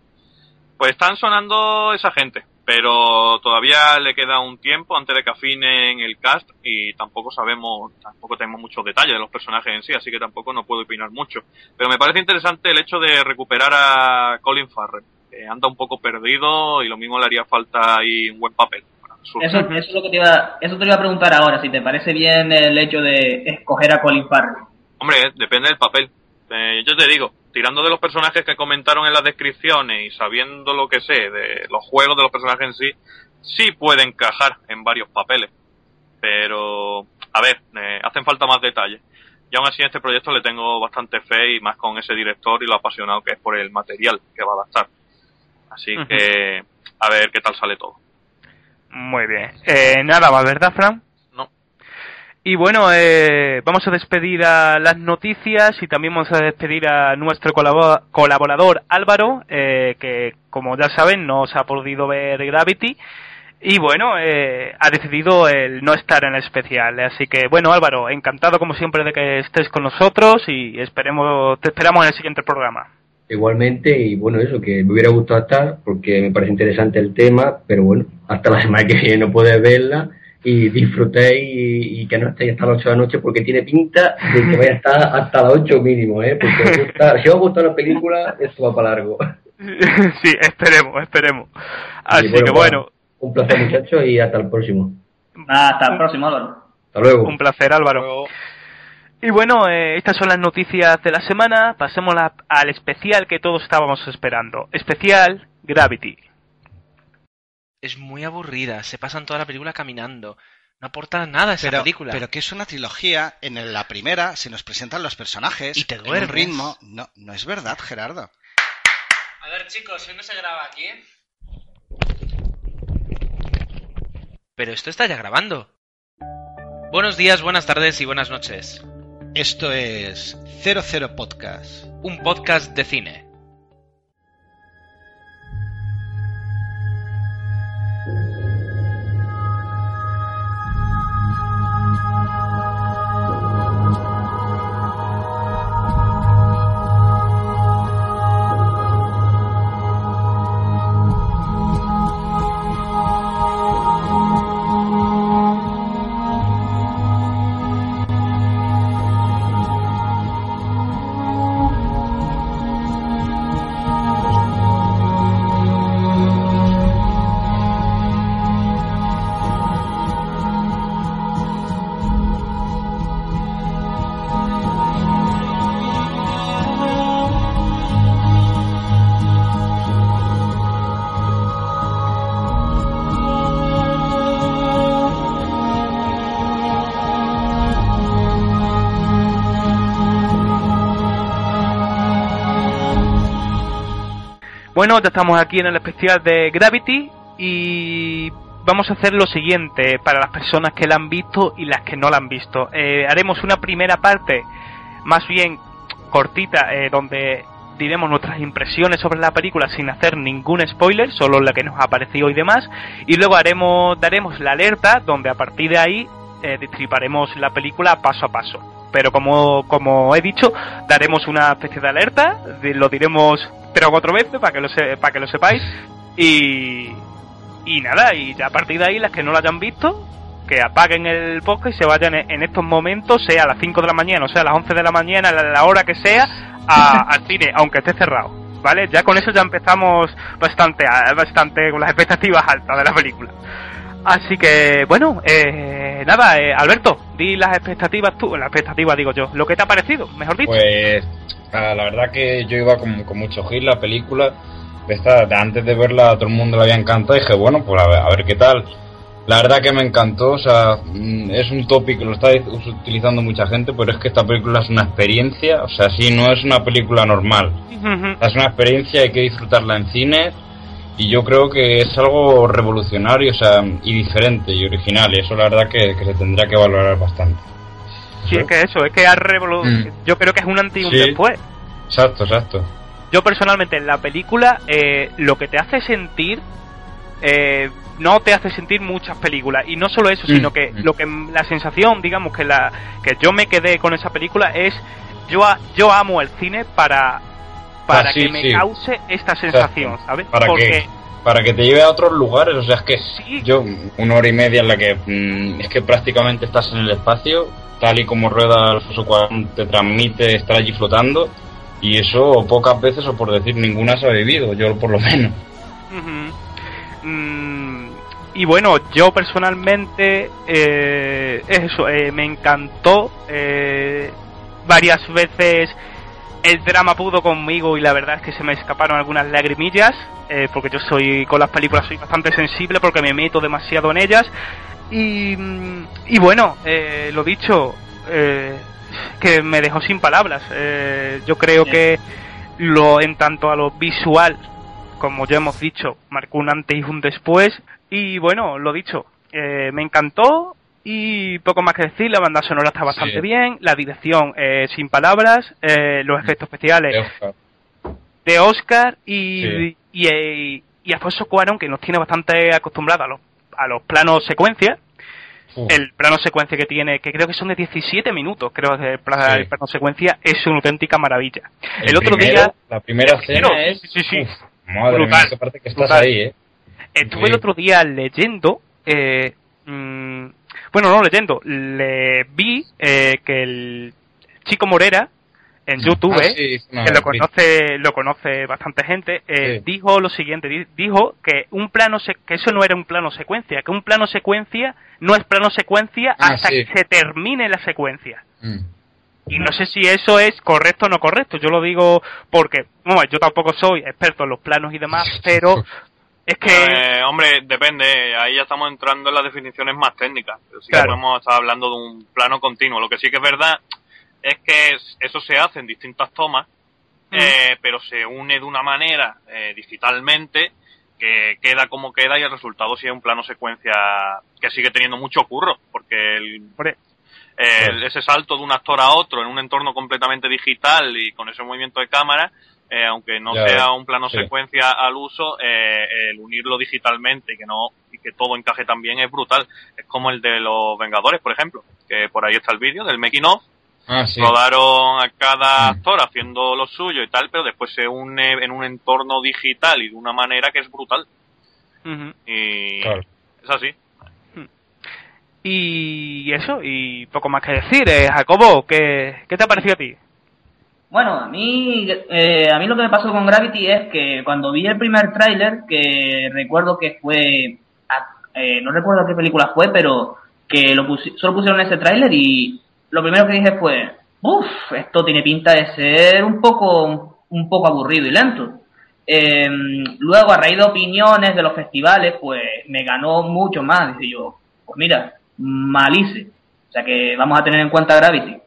Pues están sonando esa gente, pero todavía le queda un tiempo antes de que afinen el cast y tampoco sabemos, tampoco tenemos muchos detalles de los personajes en sí, así que tampoco no puedo opinar mucho. Pero me parece interesante el hecho de recuperar a Colin Farrell, que anda un poco perdido y lo mismo le haría falta ahí un buen papel. Eso, eso es lo que te iba, eso te iba a preguntar ahora, si te parece bien el hecho de escoger a Colin Farrell. Hombre, depende del papel. Eh, yo te digo, tirando de los personajes que comentaron en las descripciones y sabiendo lo que sé de los juegos de los personajes en sí, sí puede encajar en varios papeles. Pero, a ver, eh, hacen falta más detalles. Y aún así a este proyecto le tengo bastante fe y más con ese director y lo apasionado que es por el material que va a adaptar. Así que, a ver qué tal sale todo. Muy bien. Eh, nada más, ¿verdad, Fran? Y bueno, eh, vamos a despedir a las noticias y también vamos a despedir a nuestro colabo- colaborador Álvaro, eh, que como ya saben no se ha podido ver Gravity. Y bueno, eh, ha decidido el no estar en el especial. Así que bueno, Álvaro, encantado como siempre de que estés con nosotros y esperemos, te esperamos en el siguiente programa. Igualmente, y bueno, eso, que me hubiera gustado estar, porque me parece interesante el tema, pero bueno, hasta la semana que viene no puedes verla y disfrutéis y, y que no estéis hasta las 8 de la noche, porque tiene pinta de que vaya a estar hasta las 8 mínimo, ¿eh? Porque os gusta- si os gusta la película, esto va para largo. sí, esperemos, esperemos. Así que bueno, Un placer, muchachos, y hasta el próximo. Hasta el próximo, Álvaro. Hasta luego. Un placer, Álvaro. Y bueno, eh, estas son las noticias de la semana. Pasemos la- al especial que todos estábamos esperando. Especial Gravity. Es muy aburrida, se pasan toda la película caminando. No aporta nada esa pero, película. pero que es una trilogía, en la primera se nos presentan los personajes Y te en un duermes. ritmo. No, no es verdad, Gerardo. A ver, chicos, ¿hoy no se graba aquí? Pero esto está ya grabando. Buenos días, buenas tardes y buenas noches. Esto es 00 Podcast. Un podcast de cine. Bueno, ya estamos aquí en el especial de Gravity y vamos a hacer lo siguiente para las personas que la han visto y las que no la han visto. Eh, haremos una primera parte más bien cortita eh, donde diremos nuestras impresiones sobre la película sin hacer ningún spoiler, solo la que nos ha parecido y demás, y luego haremos daremos la alerta donde a partir de ahí eh, destriparemos la película paso a paso. Pero como, como he dicho, daremos una especie de alerta, lo diremos tres o cuatro veces para que lo, se- para que lo sepáis, y, y nada, y ya a partir de ahí las que no lo hayan visto, que apaguen el podcast y se vayan en, estos momentos, sea a las 5 de la mañana, o sea a las 11 de la mañana, a la, hora que sea, al cine, aunque esté cerrado. ¿Vale? Ya con eso ya empezamos bastante, bastante con las expectativas altas de la película. Así que, bueno, eh, nada, eh, Alberto, di las expectativas tú, las expectativas digo yo, lo que te ha parecido, mejor dicho. Pues ah, la verdad que yo iba con, con mucho hit la película. Esta, antes de verla a todo el mundo le había encantado y dije, bueno, pues a ver, a ver qué tal. La verdad que me encantó, o sea, mm, es un tópico, lo está utilizando mucha gente, pero es que esta película es una experiencia, o sea, sí, no es una película normal. Es una experiencia, hay que disfrutarla en cine y yo creo que es algo revolucionario, o sea, y diferente y original, y eso la verdad que, que se tendrá que valorar bastante. Sí, es que eso, es que ha revolu Mm. yo creo que es un antes y un Sí. después. Exacto, exacto. Yo personalmente en la película eh, lo que te hace sentir eh, no te hace sentir muchas películas y no solo eso, Mm, sino que mm. lo que la sensación, digamos que la que yo me quedé con esa película es yo a- yo amo el cine para para Ah, sí, que me sí. cause esta sensación. ¿sabes? Para Porque que para que te lleve a otros lugares, o sea, es que yo una hora y media en la que mm, es que prácticamente estás en el espacio, tal y como rueda Alfonso Cuarón te transmite estar allí flotando y eso pocas veces o por decir ninguna se ha vivido, yo por lo menos. Mm, y bueno, yo personalmente, eh, eso, eh, me encantó. eh, varias veces el drama pudo conmigo y la verdad es que se me escaparon algunas lagrimillas, eh, porque yo soy, con las películas soy bastante sensible porque me meto demasiado en ellas. Y, y bueno, eh, lo dicho, eh, que me dejó sin palabras. Eh, yo creo que lo en tanto a lo visual como ya hemos dicho, marcó un antes y un después. Y bueno, lo dicho, eh, me encantó y poco más que decir. La banda sonora está bastante Sí. bien, la dirección eh, sin palabras, eh, los efectos especiales De Oscar. de Oscar y, Sí. y, y, y Alfonso Cuarón, que nos tiene bastante acostumbrados a los, a los planos secuencia. El plano secuencia que tiene, que creo que son de 17 minutos, creo que el, pla- Sí. el plano secuencia es una auténtica maravilla. El, El otro primero, día, la primera escena es sí, sí, uf, madre Brutal, mía, que estás brutal. ahí, eh. Estuve el otro día leyendo, eh, mm, bueno, no leyendo, le vi eh, que el chico Morera en YouTube, Ah, sí, hizo una que lo conoce, lo conoce bastante gente, eh, dijo lo siguiente, di- dijo que un plano se- que eso no era un plano secuencia, que un plano secuencia no es plano secuencia Ah, hasta sí. que se termine la secuencia. Mm. Y no sé si eso es correcto o no correcto. Yo lo digo porque, bueno, yo tampoco soy experto en los planos y demás, pero es que Eh, hombre, depende. Ahí ya estamos entrando en las definiciones más técnicas. Pero sí Claro. que podemos estar hablando de un plano continuo. Lo que sí que es verdad es que es- eso se hace en distintas tomas, eh, pero se une de una manera eh, digitalmente que queda como queda y el resultado sí es un plano secuencia que sigue teniendo mucho curro, porque el, el- ese salto de un actor a otro en un entorno completamente digital y con ese movimiento de cámara, eh, aunque no Ya, sea un plano sí. secuencia al uso, eh, el unirlo digitalmente y que no y que todo encaje también es brutal. Es como el de los Vengadores, por ejemplo, que por ahí está el vídeo del making of. Ah, sí. Rodaron a cada actor haciendo lo suyo y tal, pero después se une en un entorno digital y de una manera que es brutal. Y Claro. es así. Y eso, y poco más que decir. Eh, Jacobo, ¿qué, ¿qué te ha parecido a ti? Bueno, a mí, eh, a mí lo que me pasó con Gravity es que cuando vi el primer tráiler, que recuerdo que fue, eh, no recuerdo qué película fue, pero que lo solo pusieron ese tráiler y lo primero que dije fue, uff, esto tiene pinta de ser un poco, un poco aburrido y lento. Eh, luego, a raíz de opiniones de los festivales, pues me ganó mucho más. Dice yo, pues mira, malice. O sea que vamos a tener en cuenta Gravity.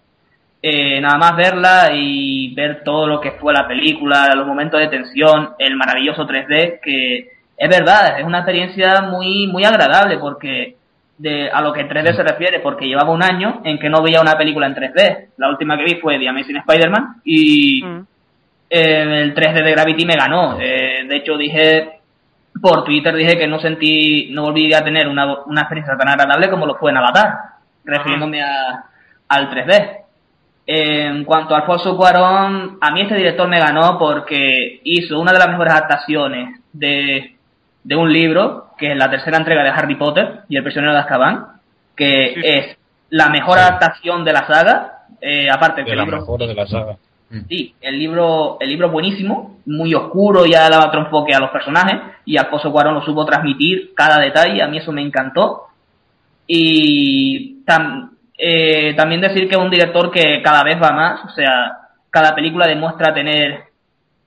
Eh, nada más verla y ver todo lo que fue la película, los momentos de tensión, el maravilloso 3D, que es verdad, es una experiencia muy, muy agradable porque de, a lo que 3D se refiere, porque llevaba un año en que no veía una película en 3D. La última que vi fue The Amazing Spider-Man y eh, el 3D de Gravity me ganó. Eh, de hecho, dije por Twitter dije que no sentí, no volví a tener una, una experiencia tan agradable como lo fue en Avatar, refiriéndome a, al 3D. En cuanto a Alfonso Cuarón, a mí este director me ganó porque hizo una de las mejores adaptaciones de, de un libro, que es la tercera entrega de Harry Potter y El prisionero de Azkaban, que es la mejor adaptación de la saga, eh, aparte que De el la libro mejor de la saga. Sí, el libro, el libro es buenísimo, muy oscuro, ya daba otro enfoque a los personajes y Alfonso Cuarón lo supo transmitir cada detalle, a mí eso me encantó. Y tam- eh, también decir que es un director que cada vez va más, o sea, cada película demuestra tener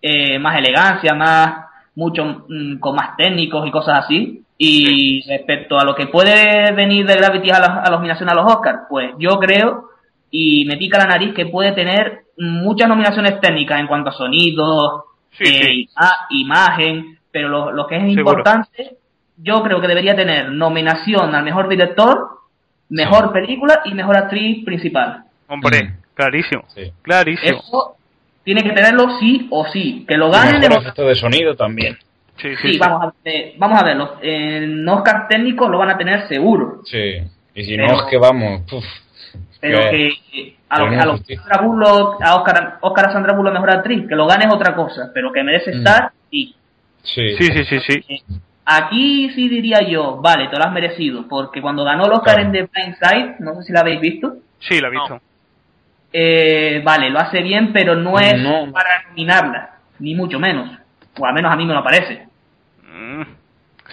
eh, más elegancia, más, mucho, mm, con más técnicos y cosas así. Y respecto a lo que puede venir de Gravity a, la- a las nominaciones a los Oscars, pues yo creo y me pica la nariz que puede tener muchas nominaciones técnicas en cuanto a sonido, eh, ima- imagen, pero lo, lo que es Seguro. importante, yo creo que debería tener nominación al mejor director, mejor película y mejor actriz principal. Hombre, clarísimo. Clarísimo. Eso tiene que tenerlo sí o sí. Que lo ganen Mejor efecto de sonido también. Sí, Sí, vamos a, eh, vamos a verlo. En Oscar técnico lo van a tener seguro. Sí. Y si Pero- no, es que vamos. puf, Pero que- que eh, a, lo, a, lo-. Sandra Bullock- a Oscar, Oscar a Sandra Bullock mejor actriz, que lo gane es otra cosa, pero que merece Mm. estar y Sí. Sí, sí, sí, sí. Aquí sí diría yo, vale, te lo has merecido, porque cuando ganó el Oscar Claro. en The Blind Side, no sé si la habéis visto, Sí, la he visto. eh, vale, lo hace bien, pero no es No. para nominarla, ni mucho menos, o al menos a mí me lo parece. Mm.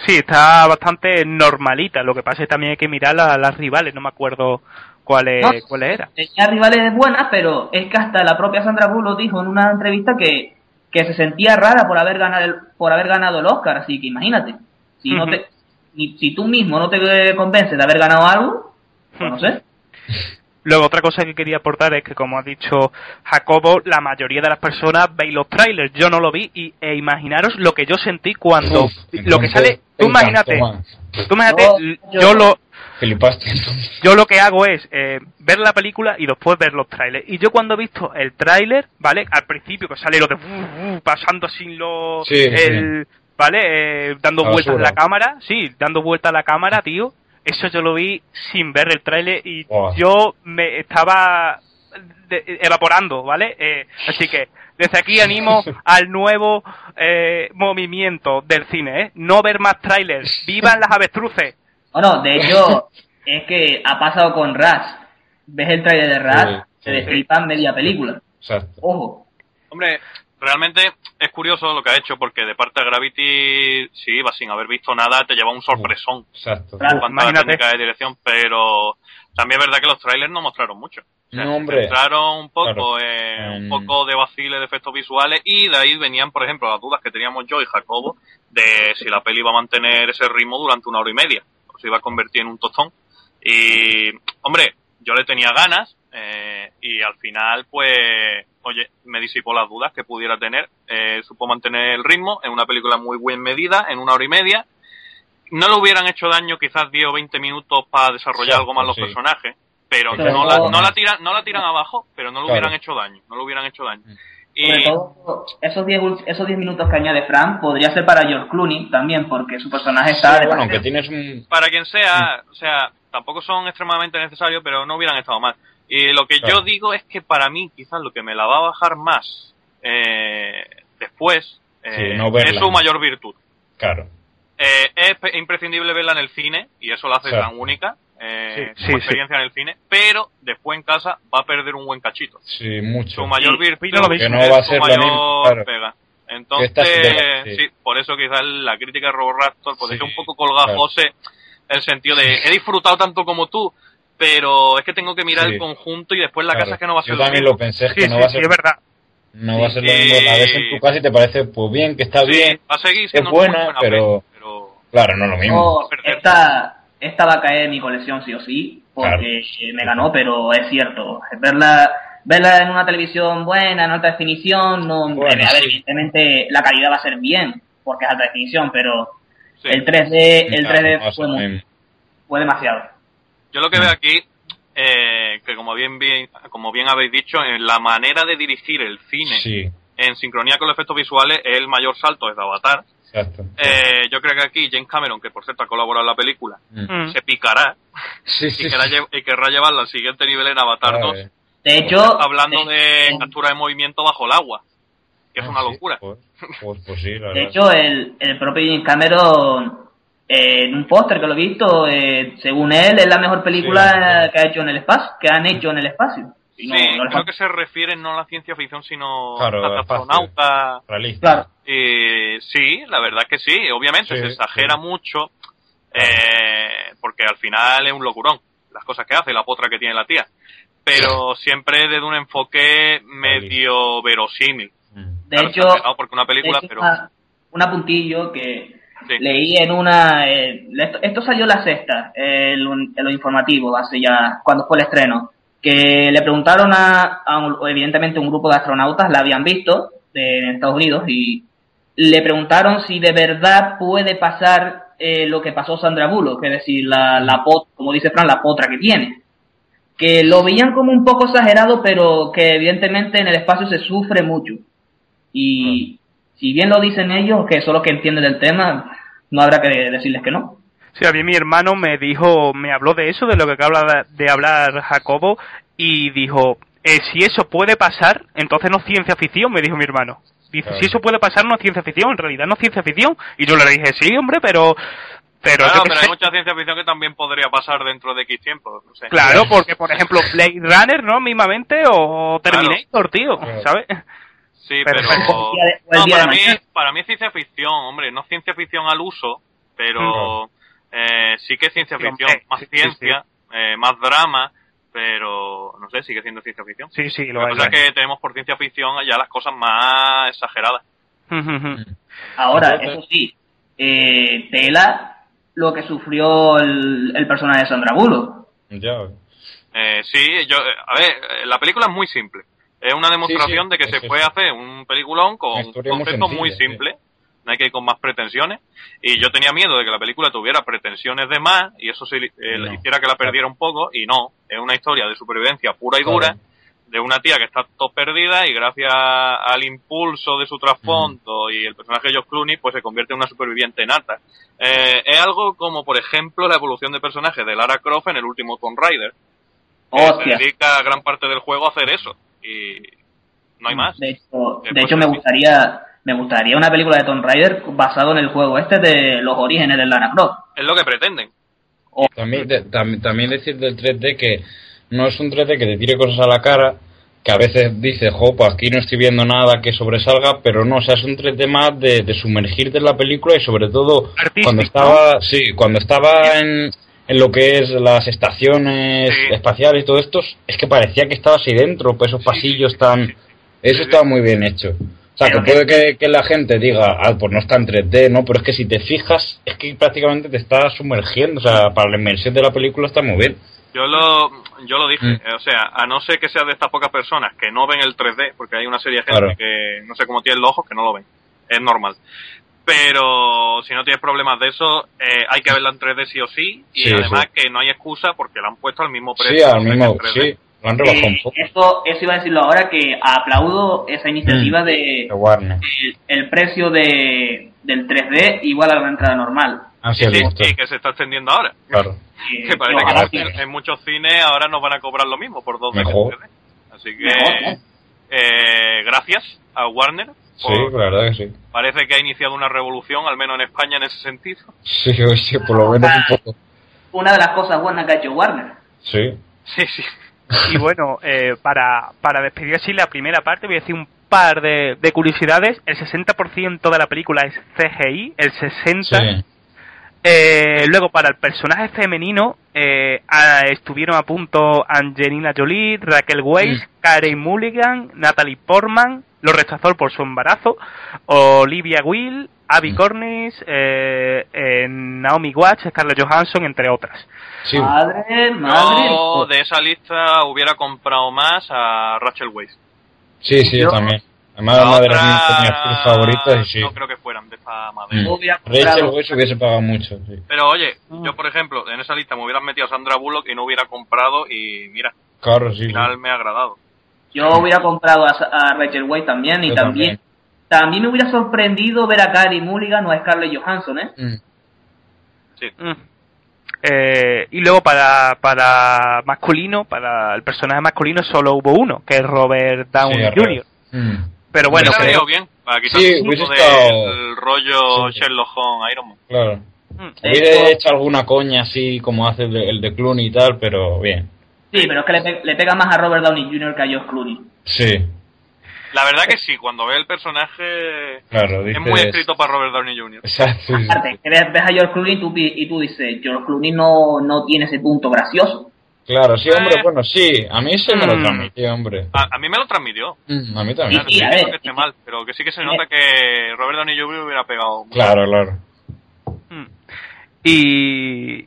Sí, está bastante normalita. Lo que pasa es que también hay que mirar a las rivales. No me acuerdo cuáles No. cuáles eran. Tenía rivales buenas, pero es que hasta la propia Sandra Bullock dijo en una entrevista que, que se sentía rara por haber ganado el, por haber ganado el Oscar, así que imagínate, si no te ni- si tú mismo no te convences de haber ganado algo, pues no sé. Luego, otra cosa que quería aportar es que, como ha dicho Jacobo, la mayoría de las personas veis los trailers. Yo no lo vi y, e imaginaros lo que yo sentí cuando Uf, lo que sale. Tú te imagínate, tú imagínate, Yo- yo- yo lo, yo lo que hago es eh, ver la película y después ver los trailers. Y yo cuando he visto el tráiler, ¿vale? Al principio que sale lo de uh, uh, pasando sin lo Sí, el, ¿vale? Eh, dando vueltas a la cámara, sí, dando vueltas a la cámara, tío. Eso yo lo vi sin ver el tráiler y yo me estaba de- evaporando, ¿vale? Eh, así que desde aquí animo al nuevo eh, movimiento del cine, ¿eh? No ver más trailers. ¡Vivan las avestruces! Bueno, de hecho, es que ha pasado con Raz. Ves el trailer de Raz, Sí, te sí. destripan media película. Exacto. Ojo. Hombre, realmente es curioso lo que ha hecho porque de parte de Gravity, si ibas sin haber visto nada, te lleva un sorpresón Exacto. Claro. en cuanto a la técnica de dirección, pero también es verdad que los trailers no mostraron mucho. O sea, No, hombre. Un poco, Claro. eh, un Mm. poco de vacile de efectos visuales y de ahí venían, por ejemplo, las dudas que teníamos yo y Jacobo de si la peli iba a mantener ese ritmo durante una hora y media o se iba a convertir en un tostón. Y, hombre, yo le tenía ganas eh, y al final, pues, oye, me disipó las dudas que pudiera tener. Eh, supo mantener el ritmo en una película muy bien medida, en una hora y media. No le hubieran hecho daño quizás 10 o 20 minutos para desarrollar algo más los sí. personajes, pero Pero no, la, no- la tiran no la tiran abajo, pero no le Claro. hubieran hecho daño, no le hubieran hecho daño. Sobre Y todo, esos 10 ul- esos 10 minutos que añade Fran podría ser para George Clooney también, porque su personaje está Sí, de bueno, aunque tienes un. para quien sea, o sea, tampoco son extremadamente necesarios, pero no hubieran estado mal. Y lo que Claro. yo digo es que para mí, quizás lo que me la va a bajar más eh, después eh, Sí, no verla. es su mayor virtud. Claro. Eh, es imprescindible verla en el cine y eso la hace tan única eh, Sí, como sí, experiencia en el cine, pero después en casa va a perder un buen cachito. Sí, mucho. Su mayor virtud. Que no es va a su ser la mayor misma, claro. pega. Entonces, sí por eso quizás la crítica de Robert Raptor ser un poco colgajose en el sentido de he disfrutado tanto como tú, pero es que tengo que mirar Sí. el conjunto y después la Claro. casa es que no va a ser Yo lo también mismo. lo pensé, es Sí, que no sí, va a sí, ser. es verdad. No va a ser lo Sí. mismo. La ves en tu casa y te parece, pues bien, que está Sí, bien. va a seguir Es muy buena, buena pero. Claro, no es lo mismo. No, esta, esta va a caer en mi colección sí o sí, porque Claro. eh, me ganó, pero es cierto. Verla, verla en una televisión buena, en alta definición, no, Bueno, a ver, sí. evidentemente la calidad va a ser bien, porque es alta definición, pero sí. el 3D, el Claro, 3D no va a ser fue, lo mu- mismo. fue demasiado. Yo lo que veo aquí, eh, que como bien, bien, como bien habéis dicho, en la manera de dirigir el cine Sí, en sincronía con los efectos visuales es el mayor salto desde Avatar. exacto. Eh, yo creo que aquí James Cameron, que por cierto ha colaborado en la película, Mm. se picará Sí, sí. y querrá, y querrá llevarla al siguiente nivel en Avatar Ah, 2. eh. De hecho, Hablando de, de captura de movimiento bajo el agua, que es Ah, una sí, locura. Pues, pues, pues sí, la de verdad. hecho el, el propio James Cameron, eh, en un póster que lo he visto, eh, según él, es la mejor película Sí. que ha hecho en el espacio, que han hecho en el espacio. No- sí, no creo que se refiere no a la ciencia ficción, sino Claro, a astronauta. Realista. Claro. Y sí, la verdad que sí, obviamente Sí, se exagera sí. mucho, eh, porque al final es un locurón, las cosas que hace, la potra que tiene la tía. Pero siempre desde un enfoque medio verosímil. Mm. De Claro, hecho, porque una película, pero una, un apuntillo que sí. leí en una... eh, esto, esto salió la sexta, eh, el, un- en lo informativo, hace ya, cuando fue el estreno, que le preguntaron a, a un- evidentemente un grupo de astronautas, la habían visto de, en Estados Unidos y, le preguntaron si de verdad puede pasar eh, lo que pasó Sandra Bullock, es decir, la, la pot, como dice Fran, la potra que tiene. Que lo veían como un poco exagerado, pero que evidentemente en el espacio se sufre mucho. Y si bien lo dicen ellos, que son los que entienden del tema, no habrá que decirles que no. Sí, a mí mi hermano me dijo, me habló de eso, de lo que acaba de hablar Jacobo, y dijo, eh, si eso puede pasar, entonces no es ciencia ficción, me dijo mi hermano. Dice, Claro. si eso puede pasar, no es ciencia ficción, en realidad no es ciencia ficción. Y yo le dije, sí, hombre, pero... Pero, Claro, pero hay mucha ciencia ficción que también podría pasar dentro de X tiempo. No sé. Claro, porque por ejemplo Blade Runner, ¿no? Mismamente, o Terminator, tío, ¿sabes? Sí, Pero- de- no, para, mí, para mí es ciencia ficción, hombre. No es ciencia ficción al uso, pero eh, sí que es ciencia ficción. Más sí, sí, ciencia, eh, más drama, pero no sé, sigue siendo ciencia ficción. Sí, sí, lo Lo que es, pasa lo es que tenemos por ciencia ficción ya las cosas más exageradas. Ahora, eso sí, eh, tela lo que sufrió el, el personaje de Sandra Bullock. Ya. Eh, sí, yo, eh, a ver, eh, la película es muy simple. Es una demostración sí, de que se puede hacer un peliculón con un muy concepto muy, sí. simple. No hay que ir con más pretensiones. Y yo tenía miedo de que la película tuviera pretensiones de más y eso se, eh, No. hiciera que la perdiera un poco. Y no, es una historia de supervivencia pura y Claro. dura de una tía que está todo perdida y gracias al impulso de su trasfondo y el personaje de George Clooney pues se convierte en una superviviente nata. Eh, es algo como por ejemplo la evolución de personaje de Lara Croft en el último Tomb Raider. que se dedica gran parte del juego a hacer eso y no hay más. De hecho, de hecho me gustaría me gustaría una película de Tomb Raider basado en el juego este de los orígenes de Lara Croft. Es lo que pretenden. También, de- tam- también decir del 3D que no es un 3D que te tire cosas a la cara, que a veces dices, jo, pues aquí no estoy viendo nada que sobresalga, pero no, o sea, es un 3D más de, de sumergirte en la película y sobre todo cuando estaba, sí, cuando estaba en, en lo que es las estaciones espaciales y todo esto, es que parecía que estabas ahí dentro, pues esos pasillos tan... Eso estaba muy bien hecho. O sea, que puede que, que la gente diga, ah, pues no está en 3D, ¿no? Pero es que si te fijas, es que prácticamente te está sumergiendo. O sea, para la inmersión de la película está muy bien. Yo lo, yo lo dije, Mm. o sea, a no ser que sea de estas pocas personas que no ven el 3D, porque hay una serie de gente Claro. que no sé cómo tienen los ojos que no lo ven, es normal. Pero si no tienes problemas de eso, eh, hay que verla en 3D sí o sí, y Sí, además que no hay excusa porque la han puesto al mismo precio. Sí, al mismo, en 3D. sí, lo han rebajado un Eh, poco. eso, eso iba a decirlo ahora que aplaudo esa iniciativa de De Warner. el, el precio de, del 3D igual a la entrada normal. Así Sí, que se está extendiendo ahora. Claro. Que parece que en, en muchos cines ahora nos van a cobrar lo mismo por dos veces Mejor. 3D. Así que, Mejor, ¿no? eh, gracias a Warner. Sí, por- la verdad que sí. Parece que ha iniciado una revolución, al menos en España, en ese sentido. Sí, sí, por lo menos un poco. Una de las cosas buenas que ha hecho Warner. Sí. Sí, sí. Y bueno, eh, para, para despedir así la primera parte, voy a decir un par de, de curiosidades. El 60% de la película es CGI, el 60%. Sí. Eh, luego, para el personaje femenino, eh, a- estuvieron a punto Angelina Jolie, Raquel Weisz, Karen Mulligan, Natalie Portman, lo rechazó por su embarazo, Olivia Wilde, Abby Cornish, eh, eh, Naomi Watts, Scarlett Johansson, entre otras. Sí. Madre, madre. Yo de esa lista hubiera comprado más a Rachel Weisz. Sí, sí, yo Yo- también. Además, una de las otra, mis- favoritas y sí. No creo que fueran de esa madera. Mm. Rachel Weisz hubiese pagado mucho, sí. Pero oye, yo por ejemplo, en esa lista me hubieran metido a Sandra Bullock y no hubiera comprado y mira, Claro, sí. al final me ha agradado. Yo hubiera comprado a, a Rachel Weisz también y Yo también, también me hubiera sorprendido ver a Karen Mulligan o a Scarlett Johansson, ¿eh? Mm. Sí. Mm. Eh, y luego para, para masculino, para el personaje masculino solo hubo uno, que es Robert Downey Sí, Jr. Mm. Pero bueno, Hubiera creo, bien, para quitar Sí, un estado- del rollo Sí. Sherlock Holmes, Iron Man. Claro. Mm. Hubiera hecho alguna coña así como hace el de, el de Clooney y tal, pero bien. Sí, pero es que le, pe- le pega más a Robert Downey Jr. que a George Clooney. Sí, La verdad que sí, cuando ve el personaje claro. es Dices... muy escrito para Robert Downey Jr. Exacto. Aparte, que ves, ves a George Clooney y tú, y tú dices, George Clooney no, no tiene ese punto gracioso. Claro, sí, hombre, Eh. bueno, sí. A mí se me lo Mm. transmitió, hombre. A, a mí me lo transmitió. Mm, A mí No también. Sí, ver. que esté mal, pero que sí que se nota que Robert Downey Jr. hubiera pegado. mucho. Claro, claro. Mm. Y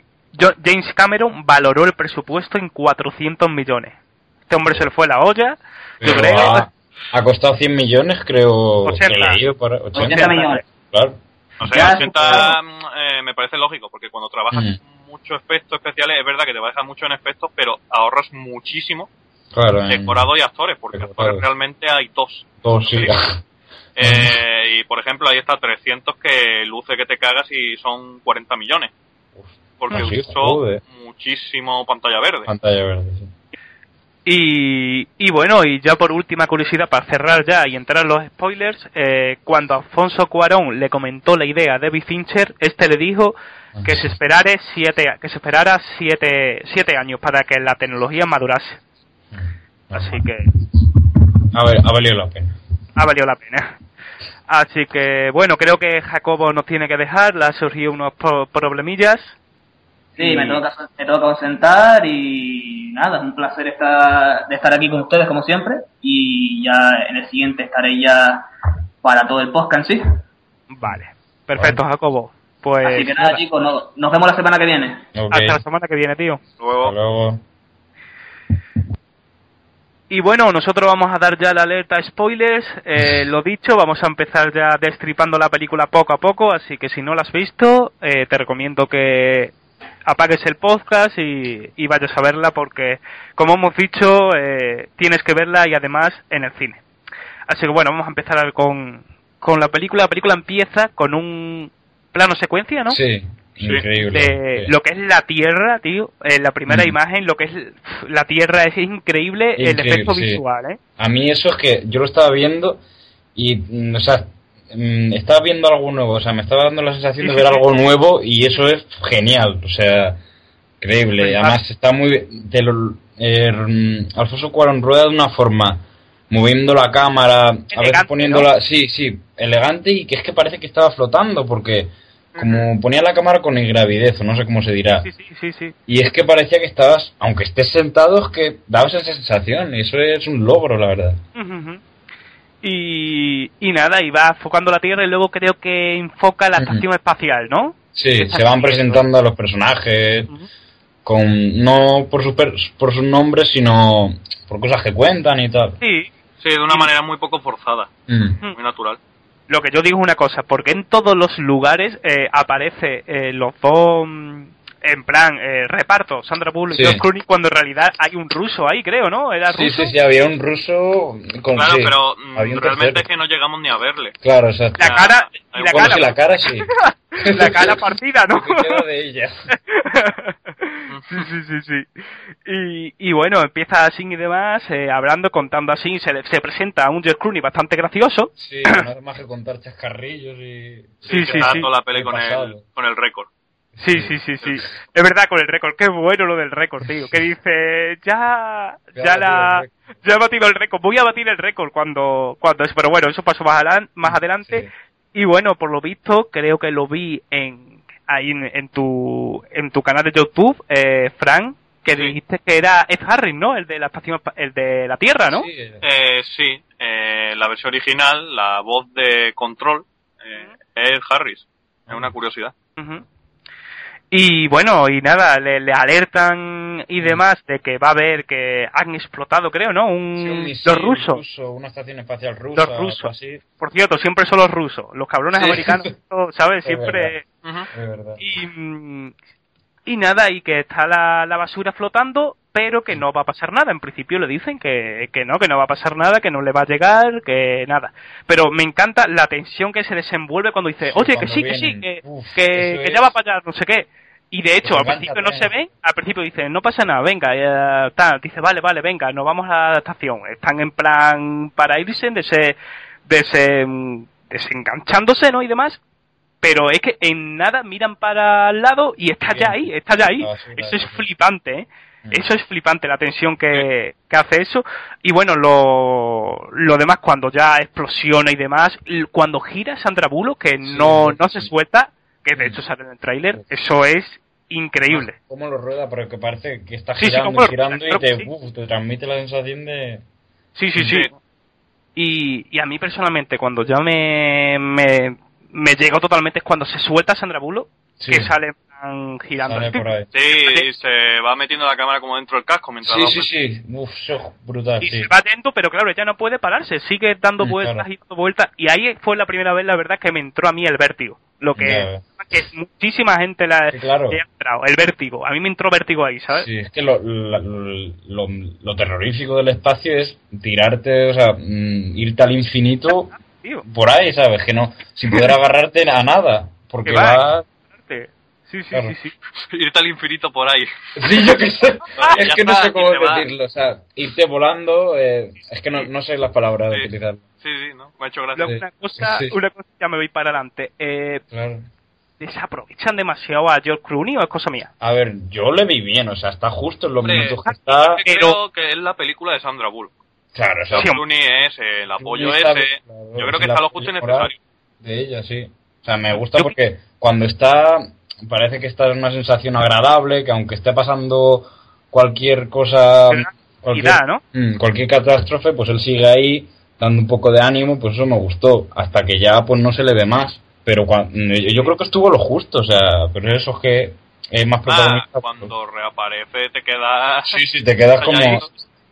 James Cameron valoró el presupuesto en 400 millones. Este hombre se le fue la olla, yo creo. va, ha costado 100 millones, creo. 80. que por 80, 80 millones. Claro. O sea, Ya, 80 mm, eh, me parece lógico, porque cuando trabajas Mm. muchos efectos especiales, es verdad que te vas a dejar mucho en efectos, pero ahorras muchísimo Claro, en decorado y actores, porque actores realmente hay dos. todo sí. Eh, y por ejemplo, ahí está 300 que luce que te cagas y son 40 millones. Porque Ah, sí, usó joder. muchísimo pantalla verde. Pantalla verde, sí. Y, y bueno, y ya por última curiosidad, para cerrar ya y entrar en los spoilers, eh, cuando Alfonso Cuarón le comentó la idea a David Fincher, este le dijo que se esperara siete, que se esperara siete, siete años para que la tecnología madurase. Así que A ver, ha valido la pena. ha valido la pena. Así que bueno, creo que Jacobo nos tiene que dejar, le ha surgido unos pro- problemillas. Sí, me toca, me toca sentar y nada, es un placer estar, de estar aquí con ustedes como siempre y ya en el siguiente estaré ya para todo el podcast en sí. Vale, perfecto Jacobo. Pues Así que nada, nada, chicos, no- nos vemos la semana que viene. Hasta la semana que viene, tío. Luego, Hasta luego. Y bueno, nosotros vamos a dar ya la alerta spoilers. Eh, lo dicho, vamos a empezar ya destripando la película poco a poco, así que si no la has visto, eh, te recomiendo que apagues el podcast y, y vayas a verla porque, como hemos dicho, eh, tienes que verla y además en el cine. Así que bueno, vamos a empezar con, con la película. La película empieza con un plano secuencia, ¿no? Sí, increíble. de Sí. lo que es la Tierra, tío. En la primera Mm. imagen, lo que es la Tierra es increíble, el efecto sí. visual, ¿eh? A mí eso es que yo lo estaba viendo y, mm, o sea, estaba viendo algo nuevo, o sea, me estaba dando la sensación de ver algo nuevo y eso es genial, o sea, increíble. Pues, Además está muy. Te lo- eh, mm, Alfonso Cuarón rueda de una forma moviendo la cámara, a veces poniéndola, ¿no? sí, sí, elegante y que es que parece que estaba flotando porque como ponía la cámara con ingravidez o no sé cómo se dirá. Sí, sí, sí. Y es que parecía que estabas, aunque estés sentado, es que dabas esa sensación. Y eso es un logro, la verdad. Y, y nada, y va enfocando la Tierra y luego creo que enfoca la estación espacial, ¿no? Sí, se van presentando a los personajes con no por su, per- por sus nombres, sino por cosas que cuentan y tal. Sí. sí, de una manera muy poco forzada, Mm. muy natural. Lo que yo digo es una cosa, porque en todos los lugares eh, aparece eh, los dos, mm, en plan, eh, reparto, Sandra Bullock Sí. y George Clooney, cuando en realidad hay un ruso ahí, creo, ¿no? ¿Era Sí, ruso? sí, sí, había un ruso con Claro, sí, pero mm, había un realmente tercero. es que no llegamos ni a verle. Claro, exacto. La cara, y la Bueno, cara, sí, la cara sí. la cara partida, ¿no? Lo que queda de ella. Sí, sí, sí, sí. Y, y bueno, empieza así y demás, eh, hablando, contando así, se, le- se presenta a un George Clooney bastante gracioso. Sí, nada más que contar chascarrillos y... Sí, sí, Está sí. toda la peli El con el, pasado. con el récord. Sí, sí, sí, sí. Es verdad, con el récord. Qué bueno lo del récord, tío. Que dice, ya, Ya la, ya he batido el récord. Voy a batir el récord cuando, cuando es. Pero bueno, eso pasó más, adelan- más adelante. Y bueno, por lo visto, creo que lo vi en, ahí en, en tu, en tu canal de YouTube, eh, Frank, que dijiste que era Ed Harris, ¿no? El de la estación, el de la Tierra, ¿no? Eh, sí, eh, la versión original, la voz de Control, eh, es Harris. Es una curiosidad. Ujú. Y bueno, y nada, le, le alertan y demás de que va a haber que han explotado, creo, ¿no? Un, Sí, un misil los rusos. ruso, una estación espacial rusa. Los rusos. así. Por cierto, siempre son los rusos. Los cabrones Sí. americanos, ¿sabes? Es Siempre... Es verdad. Y, mm, y nada, y que está la, la basura flotando, pero que no va a pasar nada. En principio le dicen que, que no, que no va a pasar nada, que no le va a llegar, que nada. Pero me encanta la tensión que se desenvuelve cuando dice, Sí, oye, que cuando sí, que sí, vienen. que, que, ya va para allá, no sé qué. Y de hecho, al principio no se pleno. ve, al principio dicen, no pasa nada, venga, ya está. Dice, vale, vale, venga, nos vamos a la estación. Están en plan para irse, de ese, de ese, mm, desenganchándose, ¿no? Y demás. Pero es que en nada miran para el lado y está ya ahí, está ya ahí. Basura, Eso es flipante, ¿eh? Mm. Eso es flipante, la tensión que, que hace eso. Y bueno, lo, lo demás, cuando ya explosiona y demás, cuando gira Sandra Bullock, que no, no se suelta, que de hecho sale en el tráiler, eso es increíble. ¿Cómo lo rueda? Porque parece que está Sí, sí, girando girando y te, uf, transmite la sensación de... Sí, sí, sí. Y, y a mí personalmente, cuando ya me, me, me llegó totalmente es cuando se suelta Sandra Bullock Sí. que sale girando. Sale por ahí. Sí, y se va metiendo la cámara como dentro del casco mientras Sí, va- sí, sí. Uf, brutal, Y sí. se va atento, pero claro, ella no puede pararse, sigue dando vueltas claro. y dando vueltas. Y ahí fue la primera vez, la verdad, que me entró a mí el vértigo. Lo que, que muchísima gente la claro. le ha entrado, el vértigo. A mí me entró vértigo ahí, ¿sabes? Sí, es que lo, la- lo, lo terrorífico del espacio es tirarte, o sea, mm, irte al infinito Tío. por ahí, ¿sabes? Que no, sin poder agarrarte a nada, porque Que va, va... Sí, sí, Claro. sí, sí. Irte al infinito por ahí. Sí, yo qué sé. Es que no sé cómo decirlo, o sea, irte volando, eh, es que no, no sé las palabras de utilizar. Sí, sí, ¿no? Me ha hecho gracia. Una cosa, Sí. una cosa, ya me voy para adelante. Eh, Claro. ¿Desaprovechan demasiado a George Clooney o es cosa mía? A ver, yo le vi bien, o sea, está justo en los Hombre, minutos que está. Creo que es la película de Sandra Bullock. Claro, o sea, George Clooney es el apoyo Está- ese. claro, Yo creo sí, que está lo justo y necesario. De ella, sí. O sea, me gusta porque cuando está, parece que está en una sensación agradable, que aunque esté pasando cualquier cosa, cualquier, da, ¿no? Mm, cualquier catástrofe, pues él sigue ahí dando un poco de ánimo, pues eso me gustó, hasta que ya pues no se le ve más. Pero cuan- yo creo que estuvo lo justo, o sea, pero eso es que es más Ah, protagonista. cuando reaparece te quedas... Sí, sí, te quedas como...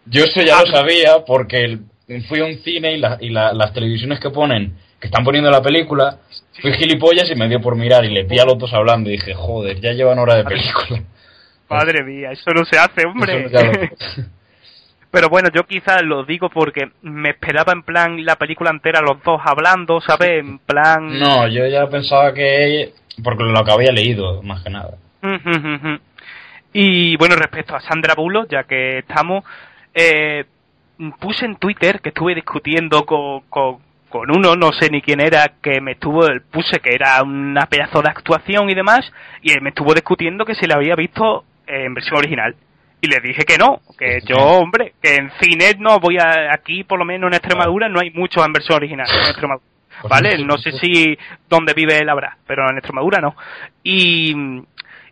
Yo eso ya lo sabía porque fui a un cine y, la- y la- las televisiones que ponen, que están poniendo la película, fui gilipollas y me dio por mirar y le vi a los dos hablando y dije, joder, ya llevan hora de película. Madre mía, eso no se hace, hombre. Pero bueno, yo quizás lo digo porque me esperaba en plan la película entera los dos hablando, ¿sabes? En plan... No, yo ya pensaba que... Porque lo que había leído, más que nada. y bueno, respecto a Sandra Bullock, ya que estamos, eh, puse en Twitter que estuve discutiendo con, con, con uno, no sé ni quién era, que me estuvo, puse que era una pedazo de actuación y demás, y él me estuvo discutiendo que se la había visto en versión original. Y le dije que no, que yo, hombre, que en cine no voy a, aquí por lo menos en Extremadura no hay mucho en versión original, en Extremadura. ¿Vale? No sé si donde vive él habrá, pero en Extremadura no. Y,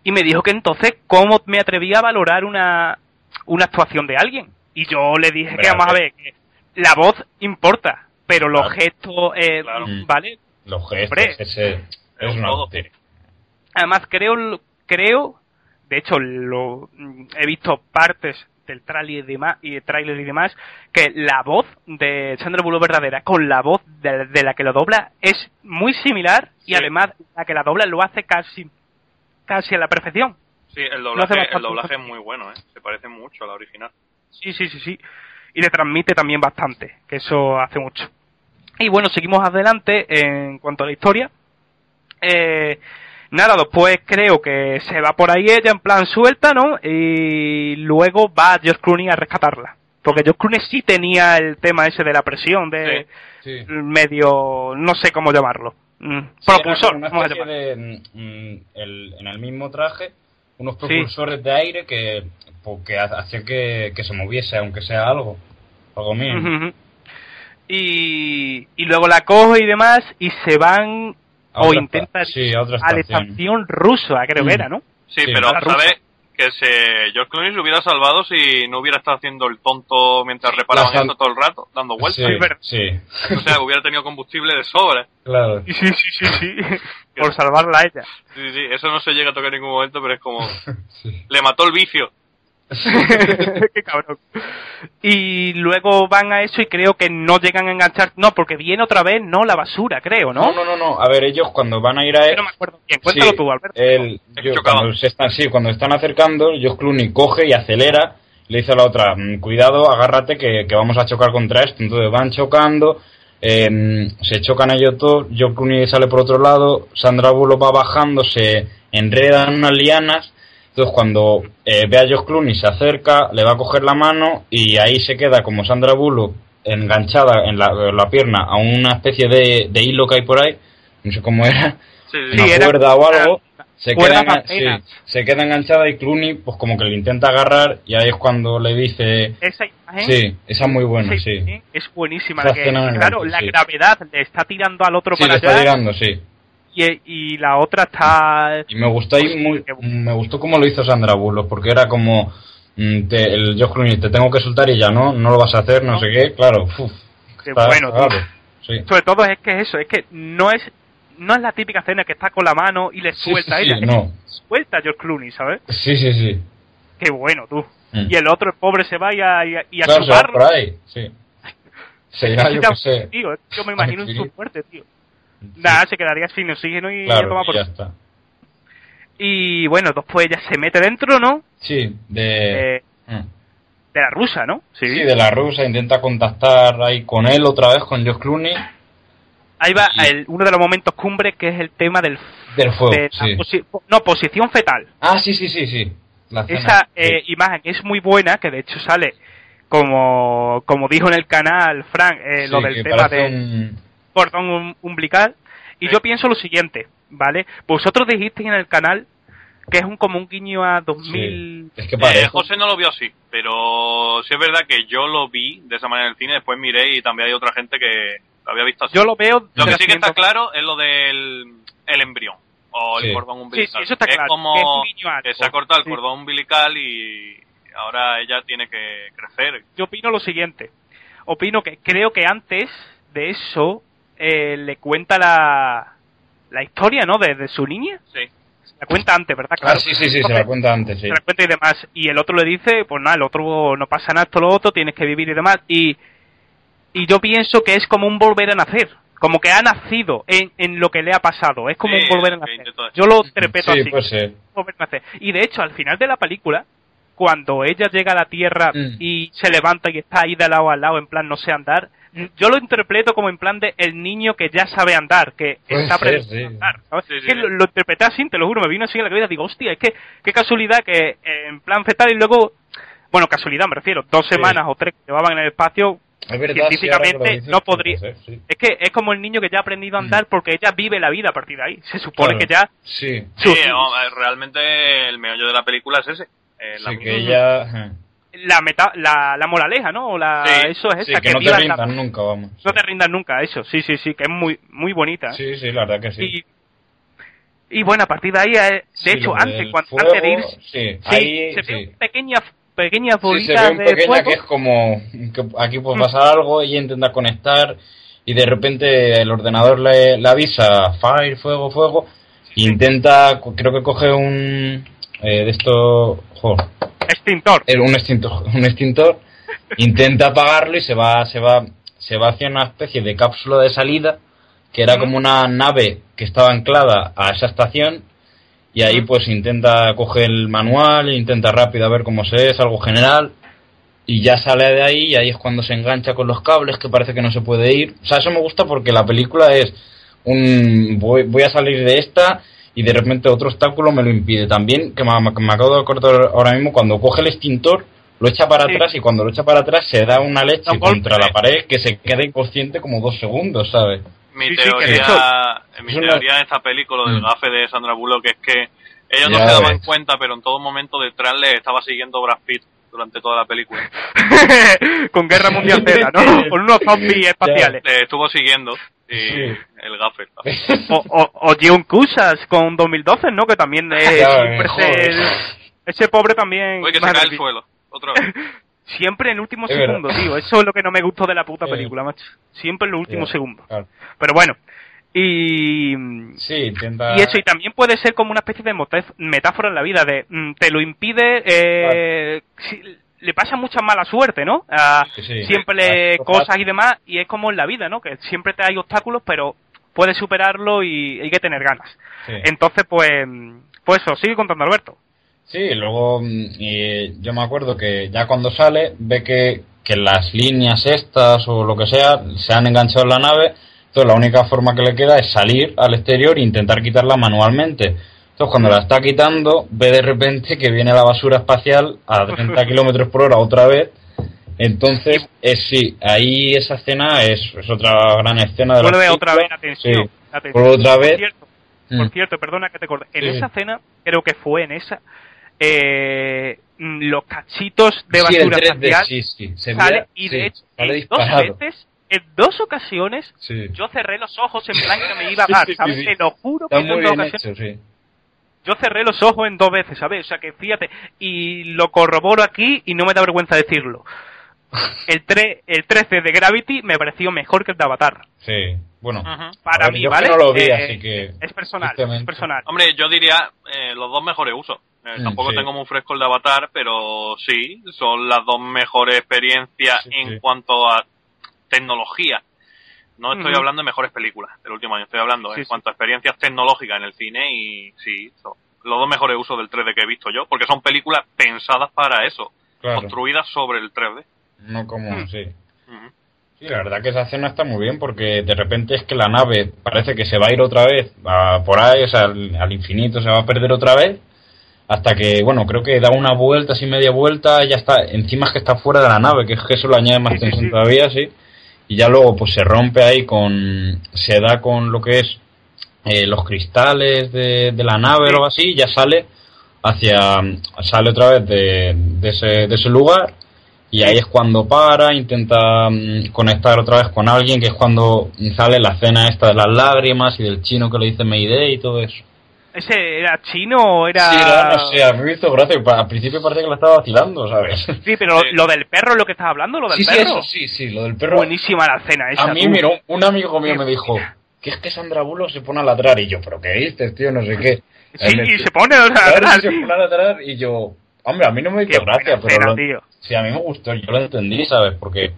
y me dijo que entonces, ¿cómo me atrevía a valorar una, una actuación de alguien? Y yo le dije que vamos a ver, que la voz importa, pero los Claro. gestos, eh, Mm. ¿vale? Los gestos, Hombre. ese... Es una. Además, creo, creo, de hecho, lo, he visto partes del tráiler y demás, y tráiler y demás, que la voz de Sandra Bullock verdadera con la voz de, de la que lo dobla es muy similar y además la que la dobla lo hace casi, casi a la perfección. Sí, el doblaje, el doblaje es muy bueno, ¿eh? Se parece mucho a la original. Sí, sí, sí, sí. Y le transmite también bastante, que eso hace mucho. Y bueno, seguimos adelante en cuanto a la historia. Eh, nada, después creo que se va por ahí ella en plan suelta, ¿no? Y luego va George Clooney a rescatarla. Porque George Clooney sí tenía el tema ese de la presión, de medio, no sé cómo llamarlo. Mm, Sí, propulsor, vamos a de, mm, el- en el mismo traje, unos propulsores de aire que, pues, que ha- hacía que, que se moviese, aunque sea algo. Algo mínimo. Y, y luego la coge y demás y se van A o otra intenta esta- sí, a a la estación. rusa, creo Mm. que era, ¿no? Sí, Sí, pero. ¿sabes? Que se, George Clooney se hubiera salvado si no hubiera estado haciendo el tonto mientras reparaban sal- esto todo el rato, dando vueltas. Sí, sí, O sea, hubiera tenido combustible de sobra. claro. Sí, sí, sí, sí, por salvarla a ella. Sí, sí, eso no se llega a tocar en ningún momento, pero es como... Le mató el vicio. Qué cabrón. Y luego van a eso y creo que no llegan a enganchar. No, porque viene otra vez, no, la basura, creo, ¿no? No, no, no, no. A ver, ellos cuando van a ir a... Yo no me acuerdo bien. Cuéntalo tú, Alberto. el- yo- cuando se están, sí, cuando están acercando, George Clooney coge y acelera. Le dice a la otra, "Mm, cuidado, agárrate que, que vamos a chocar contra esto. Entonces van chocando, eh, se chocan ellos dos, George Clooney sale por otro lado, Sandra Bullock va bajando, se enredan unas lianas. Entonces cuando eh, ve a George Clooney se acerca, le va a coger la mano y ahí se queda como Sandra Bullock enganchada en la, en la pierna a una especie de, de hilo que hay por ahí, no sé cómo era, Sí, una Sí, era- cuerda o algo, se cuerda queda, sí, se queda enganchada y Clooney pues como que le intenta agarrar y ahí es cuando le dice... Esa imagen. Sí, esa es muy buena, esa sí. Es buenísima. La que- claro, la sí. gravedad le está tirando al otro Sí, para le está allá tirando, sí. Y, y la otra está. Y me gustó ahí muy, me gustó cómo lo hizo Sandra Bullock, porque era como mm, te- el George Clooney, te tengo que soltar y ya no, no lo vas a hacer, no, sé qué, claro. uf, Qué está bueno, sí. Sobre todo es que eso, es que no es no es la típica escena que está con la mano y le suelta sí, a sí, ella. no. Suelta a George Clooney, ¿sabes? Sí, sí, sí. Qué bueno, tú. Mm. Y el otro, el pobre, se va y a, y a, y a Claro, se va por ahí, sí. Yo qué sé. Tío, yo me imagino Sí. su tío. Nada, se quedaría sin oxígeno y Claro, tomar y por ya está. Y bueno, después ella se mete dentro, ¿no? Sí, de... Mm. de la rusa, ¿no? Sí, de la rusa, intenta contactar ahí con él otra vez, con George Clooney. Ahí va el- uno de los momentos cumbre que es el tema del... Del fuego, de sí. posi- no, posición fetal. Ah, sí, sí, sí, sí. La Esa sí. eh, imagen es muy buena, que de hecho sale como, como dijo en el canal Frank, eh, lo Sí, del tema un- cordón um- umbilical. Y yo pienso lo siguiente, ¿vale? Vosotros dijisteis en el canal que es un como un guiño a 2000... Es que Eh, José no lo vio así, pero sí es verdad que yo lo vi de esa manera en el cine, después miré y también hay otra gente que lo había visto así. Yo lo veo... Lo que sí que está 500 claro es lo del el embrión o el Sí. cordón Sí, umbilical. sí, eso está es claro, como que es un guiño a que algo. se ha cortado el Sí. cordón umbilical y ahora ella tiene que crecer. yo opino lo siguiente. Opino que creo que antes de eso eh, le cuenta la, la historia, ¿no? De, de su niña. Sí. Se la cuenta antes, ¿verdad? Claro. Ah, sí, sí, sí, se la cuenta antes, sí. se la cuenta y demás. Y el otro le dice, pues nada, el otro no pasa nada, esto lo otro, tienes que vivir y demás. Y, y yo pienso que es como un volver a nacer. Como que ha nacido en, en lo que le ha pasado. Es como Sí, un volver a nacer. Yo lo interpreto Sí, así. puede ser. volver a nacer. Y de hecho, al final de la película, cuando ella llega a la Tierra Mm. y se levanta y está ahí de lado a lado, en plan no sé andar, yo lo interpreto como en plan de el niño que ya sabe andar, que Puede está aprendiendo sí. a andar. ¿sabes? Sí, sí, que sí. lo, lo interpreté así, te lo juro, me vino así en la cabeza, digo, hostia, es que qué casualidad que eh, en plan fetal y luego, bueno, casualidad me refiero, dos Sí. semanas o tres que llevaban en el espacio, Es verdad, sí, científicamente dices, no podría... ser, sí. Es que es como el niño que ya ha aprendido a andar porque ella vive la vida a partir de ahí. Se supone Claro. que ya Sí, Sí, realmente el meollo de la película es ese. eh, la sí, que ella... la meta, la, la moraleja, ¿no? O la, Sí, eso es Sí, esa, que no te rindan nunca, vamos. no te rindas nunca, eso, sí, sí, sí, que es muy, muy bonita. Sí, sí, la verdad que sí. Y, y bueno, a partir de ahí, eh, de hecho, antes, cuando, fuego, antes de ir, sí, ahí, se sí. ven pequeñas, pequeñas Sí, se bolitas ve un de pequeña fuego. que es como que aquí puede Mm. pasar algo, ella intenta conectar y de repente el ordenador le, le avisa fire, fuego, fuego intenta, creo que coge un eh, de esto, jo, Extintor. un extintor, un extintor, intenta apagarlo y se va, se va, se va hacia una especie de cápsula de salida que era como una nave que estaba anclada a esa estación y ahí pues intenta coger el manual, intenta rápido a ver cómo se es, algo general y ya sale de ahí y ahí es cuando se engancha con los cables que parece que no se puede ir. O sea, eso me gusta porque la película es un voy, voy a salir de esta y de repente otro obstáculo me lo impide. También, que me, me acabo de acordar ahora mismo, cuando coge el extintor lo echa para Sí. atrás y cuando lo echa para atrás se da una leche contra la pared que se queda inconsciente como dos segundos, ¿sabes? Mi Sí, sí, teoría, hecho- mi es una- teoría en esta película del Mm. gafe de Sandra Bullock es que ellos no se daban ves. cuenta, pero en todo momento detrás le estaba siguiendo Brad Pitt durante toda la película. Con Guerra Mundial Z, ¿no? Con unos zombies espaciales. Le estuvo siguiendo y Sí. el gafe. O, o, o John Cusas con 2012, ¿no? Que también eh, Ya, siempre joder. se- ese pobre también... Oye, que se cae suelo. Otra vez. Siempre en el último Es segundo, verdad. tío. Eso es lo que no me gustó de la puta Sí. película, macho. Siempre en el último Ya, segundo. claro. Pero bueno. Y... Sí, intenta... Y eso, y también puede ser como una especie de metáfora en la vida, de mm, te lo impide, eh, si- le pasa mucha mala suerte, ¿no? A- Sí, sí. siempre cosas- y demás, y es como en la vida, ¿no? Que siempre te hay obstáculos, pero puedes superarlo y hay que tener ganas. Sí. Entonces, pues, pues eso, sigue contando Alberto. Sí, luego mm, y yo me acuerdo que ya cuando sale ve que, que las líneas estas o lo que sea se han enganchado en la nave, entonces la única forma que le queda es salir al exterior e intentar quitarla manualmente. Entonces cuando la está quitando ve de repente que viene la basura espacial a 30 kilómetros por hora otra vez. Entonces, es sí, ahí esa escena es, es otra gran escena de la Vuelve otra vez, atención. Sí. atención. Otra vez. Por cierto, por Mm. cierto, perdona que te corte. En Sí, esa escena, creo que fue en esa, eh, mm, los cachitos de basura 3D, espacial sale y de hecho dos veces, en dos ocasiones, Sí. yo cerré los ojos en plan que me iba a dar, ¿sabes? Te lo juro que en dos ocasiones hecho, sí. yo cerré los ojos en dos veces, ¿sabes? O sea que fíjate, y lo corroboro aquí y no me da vergüenza decirlo. El, 3, el 13 de Gravity me pareció mejor que el de Avatar. Sí. Bueno, Para ver, mí, yo ¿vale? no lo vi, Eh, así que... Es personal, es personal. Hombre, yo diría eh, los dos mejores usos. Eh, Mm, tampoco sí. tengo muy fresco el de Avatar, pero sí, son las dos mejores experiencias en cuanto a tecnología. No estoy hablando de mejores películas del último año, estoy hablando Sí, en sí. cuanto a experiencias tecnológicas en el cine y sí, son los dos mejores usos del 3D que he visto yo, porque son películas pensadas para eso, Claro. construidas sobre el 3D. No como, Hmm. sí. Sí, la verdad que esa escena está muy bien porque de repente es que la nave parece que se va a ir otra vez a- por ahí, o sea, al, al infinito se va a perder otra vez, hasta que, bueno, creo que da una vuelta, así media vuelta, y ya está, encima es que está fuera de la nave, que es que eso lo añade más Sí, sí, tensión sí. todavía, sí, y ya luego pues se rompe ahí con, se da con lo que es eh, los cristales de, la nave o algo así, y ya sale hacia, sale otra vez de, de ese, de ese lugar, y ahí es cuando para, intenta mm, conectar otra vez con alguien, que es cuando sale la escena esta de las lágrimas y del chino que le dice Mayday y todo eso. ¿Ese era chino o era...? Sí, era, no sé, a mí me hizo gracia, al principio parecía que la estaba vacilando, ¿sabes? Sí, pero lo del perro es lo que estás hablando, lo del Sí, sí, perro. eso sí, sí, lo del perro. Buenísima la escena esa. A mí, mira, un- amigo mío me dijo que es que Sandra Bullock se pone a ladrar y yo, pero ¿qué dices, tío? No sé qué. Sí, y se pone a ladrar, sí, se pone a ladrar y yo, hombre, a mí no me hizo gracia, pero lo- tío. sí, a mí me gustó, yo lo entendí, ¿sabes? Porque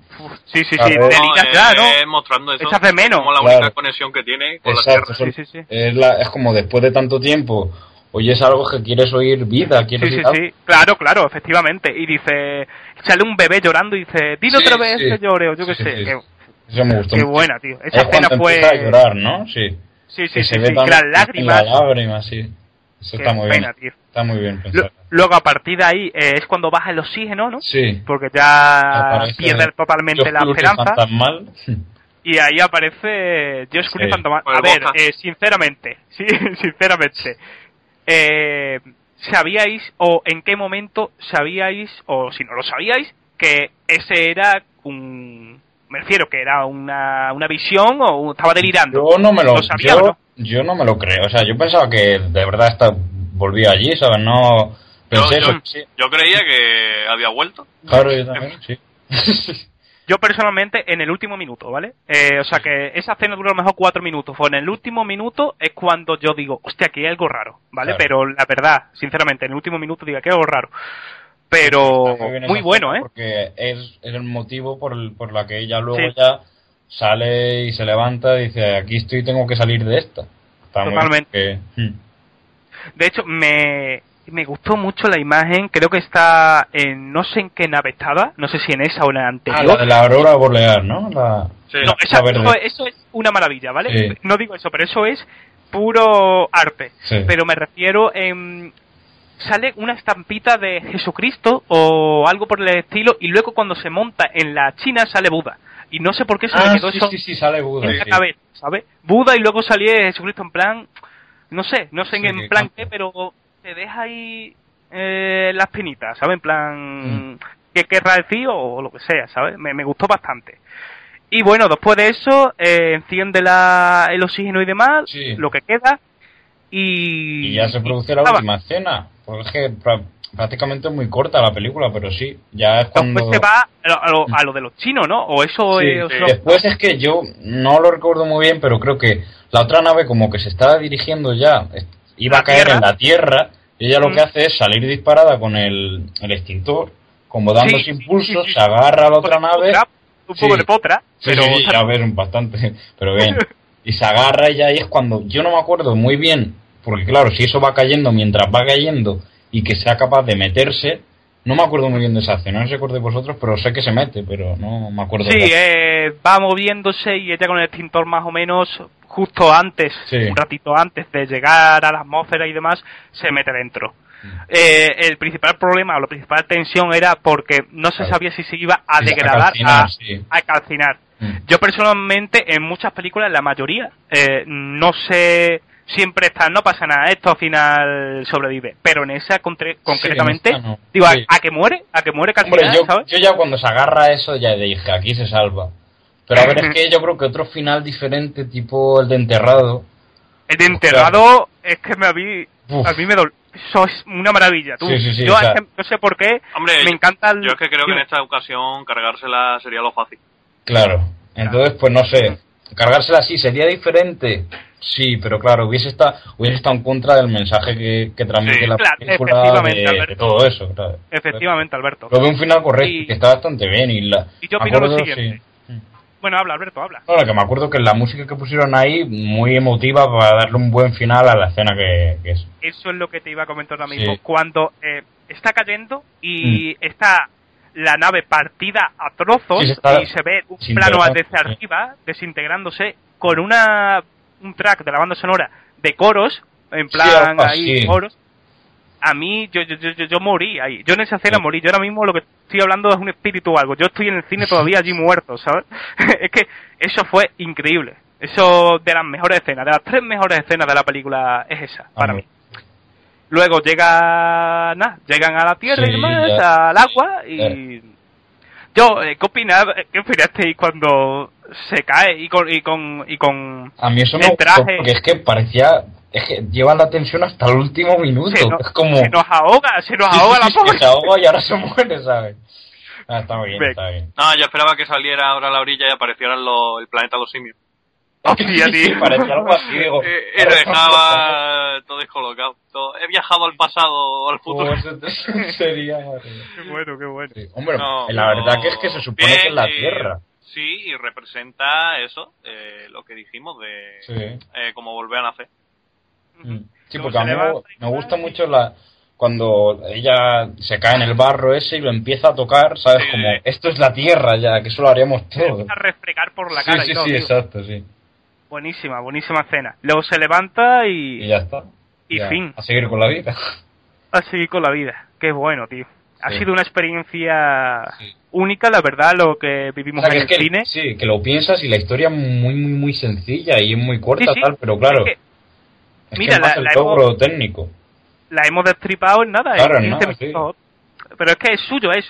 Sí, sí, sí. ver. Telita No, ya, ¿no? eh, mostrando eso Echas de menos. como la Claro. única conexión que tiene con Exacto, la Tierra. Es, la- es como después de tanto tiempo, oyes algo que quieres oír vida, quieres Sí, sí, sí. Claro, claro, efectivamente. Y dice... Sale un bebé llorando y dice... Dile Sí, otra vez sí. que llore o yo qué Sí, sé. sí, Eso me gustó qué mucho. buena, tío. Es Esa escena cuando fue... a llorar, ¿no? Sí. Sí, sí, Que sí, se ve sí, las lágrimas... las lágrimas, sí. Eso Qué está muy pena, bien. tío. Está muy bien Lo- pensado. luego a partir de ahí eh, es cuando baja el oxígeno, ¿no? Sí. Porque ya pierde totalmente la esperanza. fantasmal. Y ahí aparece Josh Clooney Sí. fantasmal. Con A ver, eh, sinceramente, sí, sinceramente, eh, ¿sabíais o en qué momento sabíais, o si no lo sabíais, que ese era un... Me refiero que era una, una visión o estaba delirando. Yo no me lo, sabía yo, no? Yo no me lo creo. O sea, yo pensaba que de verdad está, volvía allí, ¿sabes? No Yo, pensé yo- eso. Sí. yo creía que había vuelto. Claro, yo también, sí. Yo personalmente en el último minuto, ¿vale? Eh, o sea que esa escena dura a lo mejor cuatro minutos. Fue en el último minuto es cuando yo digo, hostia, aquí hay algo raro, ¿vale? Claro. Pero la verdad, sinceramente, en el último minuto digo, aquí hay algo raro. Pero muy bueno, ¿eh? Porque es, es el motivo por, el- por la que ella luego Sí. ya sale y se levanta y dice, aquí estoy, tengo que salir de esta. Está Totalmente. hmm. De hecho, me, me gustó mucho la imagen, creo que está en no sé en qué nave estaba, no sé si en esa o en la Ah, anterior. la de la aurora boreal, ¿no? La, Sí. No, esa- la eso, eso es una maravilla, ¿vale? Sí. No digo eso, pero eso es puro arte. Sí. Pero me refiero en... Sale una estampita de Jesucristo o algo por el estilo y luego cuando se monta en la China sale Buda. Y no sé por qué se Ah, me quedó sí, eso sí, sí, sale Buda. en la cabeza, ¿sabes? Buda y luego salía Jesucristo en plan... No sé, no sé en que plan qué, pero te deja ahí eh, las pinitas, ¿sabes? En plan... Mm. ¿Qué querrá decir o lo que sea, ¿sabes? Me, me gustó bastante. Y bueno, después de eso, eh, enciende la, el oxígeno y demás, lo que queda, y... Y ya se produce la estaba. última escena. Porque que prácticamente es muy corta la película, pero sí, ya es cuando... Después se va a lo, a lo- a lo de los chinos, ¿no? O eso Sí, es... Después es que yo no lo recuerdo muy bien, pero creo que la otra nave como que se estaba dirigiendo ya, iba a caer Tierra. en la Tierra, y ella lo Mm. que hace es salir disparada con el, el extintor, como dándose Sí, impulsos, sí, se agarra a la otra poco nave, potra, un poco de potra, Sí, pero... a ver, bastante, pero bien. Y se agarra y ahí es cuando yo no me acuerdo muy bien, porque claro, si eso va cayendo mientras va cayendo y que sea capaz de meterse, no me acuerdo muy bien de esa escena, no si acordáis vosotros, pero sé que se mete, pero no me acuerdo. Sí, de- eh, va moviéndose y ella con el extintor más o menos justo antes, Sí. un ratito antes de llegar a la atmósfera y demás, se mete dentro. Mm. Eh, el principal problema o la principal tensión era porque no se sabía si se iba a degradar, calcinar, a, sí. a calcinar. Mm. Yo personalmente en muchas películas, la mayoría, eh, no sé, siempre está, no pasa nada, esto al final sobrevive. Pero en esa concre- concretamente, en esta no. digo, a- Sí. a, que muere, a que muere Hombre, calcinada, yo, ¿sabes? yo ya cuando se agarra a eso ya dije, aquí se salva. Pero a ver, es que yo creo que otro final diferente, tipo el de enterrado, El de enterrado es que me a mí, Uf. a mí me dol... Eso es una maravilla. Tú. Sí, sí, sí, yo o sea- no sé por qué Hombre, me encanta el... Yo es que creo que en esta ocasión cargársela sería lo fácil. claro. Entonces, pues no sé. cargársela así sería diferente. Sí, pero claro, hubiese estado, hubiese estado en contra del mensaje que, que transmite Sí, la claro, película de, de todo eso. Efectivamente, Alberto. Lo veo un final correcto, Y- que está bastante bien. Y, la, Y yo opino lo siguiente. sí. Bueno, habla, Alberto, habla. Ahora que me acuerdo que la música que pusieron ahí, muy emotiva para darle un buen final a la escena que, que es. Eso es lo que te iba a comentar ahora mismo. Sí. Cuando eh, está cayendo y está la nave partida a trozos Mm. Sí, se y se ve un plano desde arriba desintegrándose con una un track de la banda sonora de coros, en Sí, plan algo ahí así. coros. A mí, yo, yo, yo, yo- morí ahí. Yo en esa escena morí. Yo ahora mismo lo que estoy hablando es un espíritu o algo. Yo estoy en el cine todavía allí muerto, ¿sabes? es que eso fue increíble. Eso de las mejores escenas, de las tres mejores escenas de la película es esa, para mí. Luego llega, nada, llegan a la tierra Sí, y demás, al agua y... Yo, eh, ¿qué opinad, qué opinasteis cuando se cae y con, y con, y con A mí eso el me gustó, traje? porque es que parecía, es que lleva la tensión hasta el último minuto. Se nos, es como... se nos ahoga, se nos Sí, ahoga sí, la sí, pobre. se ahoga y ahora se muere, ¿sabes? Ah, está bien, está bien. No, yo esperaba que saliera ahora a la orilla y aparecieran los- el planeta los simios. Hostia, Sí, tío. parecía algo así, digo. Eh, Y dejaba todo descolocado. Todo- He viajado al pasado o al futuro. Oh, te- sería... Qué bueno, qué bueno. Hombre, No, la verdad no. que es que se supone Bien, que es la eh, Tierra. Sí, y representa eso, eh, lo que dijimos de Sí. eh, como volver a nacer. Mm. Sí, porque a mí me, gusta mucho la cuando ella se cae en el barro ese y lo empieza a tocar, ¿sabes? Sí, Como, sí. esto es la Tierra ya, que eso lo haríamos todos. A refregar por la Sí, cara sí, y todo, sí, tío. exacto, sí. Buenísima, buenísima escena. Luego se levanta y, Y ya está. y Ya, fin. A seguir con la vida. A seguir con la vida. Qué bueno, tío. Ha sido una experiencia única, la verdad, lo que vivimos O sea, que en el cine. Sí, que lo piensas y la historia es muy, muy, muy sencilla y es muy corta, Sí, tal, pero claro. Es que, es mira, que la- el la hemos- técnico. la hemos destripado en nada, Claro, en 15 nada, minutos. Pero es que es suyo, es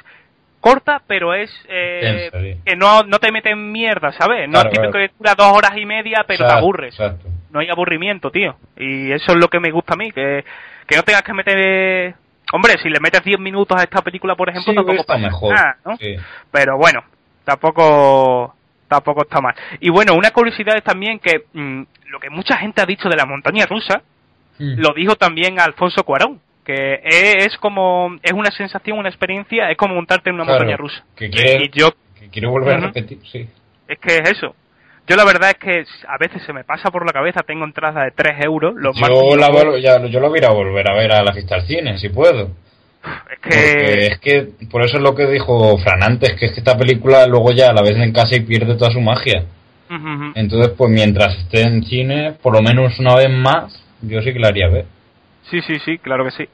corta, pero es eh, que no, no te mete en mierda, ¿sabes? No Claro, es típico claro. que dura dos horas y media, pero te Exacto, aburres. Exacto. No hay aburrimiento, tío. Y eso es lo que me gusta a mí, que, que no tengas que meter... Hombre, si le metes 10 minutos a esta película, por ejemplo, Sí, tampoco está pasa mejor. nada, ¿no? Sí. Pero bueno, tampoco tampoco está mal. Y bueno, una curiosidad es también que mm, lo que mucha gente ha dicho de la montaña rusa, Mm. lo dijo también Alfonso Cuarón, que es, como, es una sensación, una experiencia, es como montarte en una Claro, montaña rusa. Que quiere, Y yo, que quiere volver a repetir, sí. es que es eso. Yo la verdad es que a veces se me pasa por la cabeza, tengo entradas de 3 euros, los Yo la, vuelvo- ya, yo lo voy a volver a ver a la fiesta al cine, si puedo. Es Porque que, es que, por eso es lo que dijo Fran antes, que es que esta película luego ya la ves en casa y pierde toda su magia. Entonces, pues mientras esté en cine, por lo menos una vez más, yo sí que la haría ver. Sí, sí, sí, claro que sí.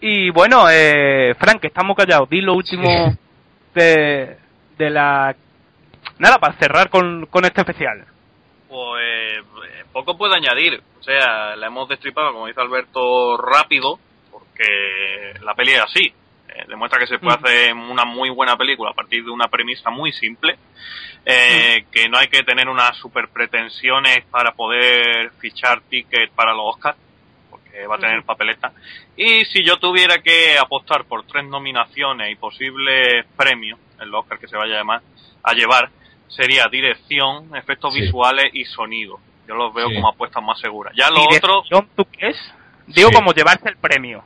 Y bueno, eh, Frank, que estamos callados, di lo último de, de la... Nada, para cerrar con, con este especial. Pues poco puedo añadir. O sea, la hemos destripado, como dice Alberto, rápido, porque la peli es así. Eh, demuestra que se puede Ujú. hacer una muy buena película a partir de una premisa muy simple. eh, Que no hay que tener unas super pretensiones para poder fichar tickets para los Oscars, porque va a tener papeleta. Y si yo tuviera que apostar por tres nominaciones y posibles premios, el Oscar que se vaya a llamar, a llevar, sería dirección, efectos Sí. visuales y sonido. Yo los veo Sí. como apuestas más seguras. Ya lo otro, Dirección, ¿Tú qué es? Digo Sí. como llevarse el premio.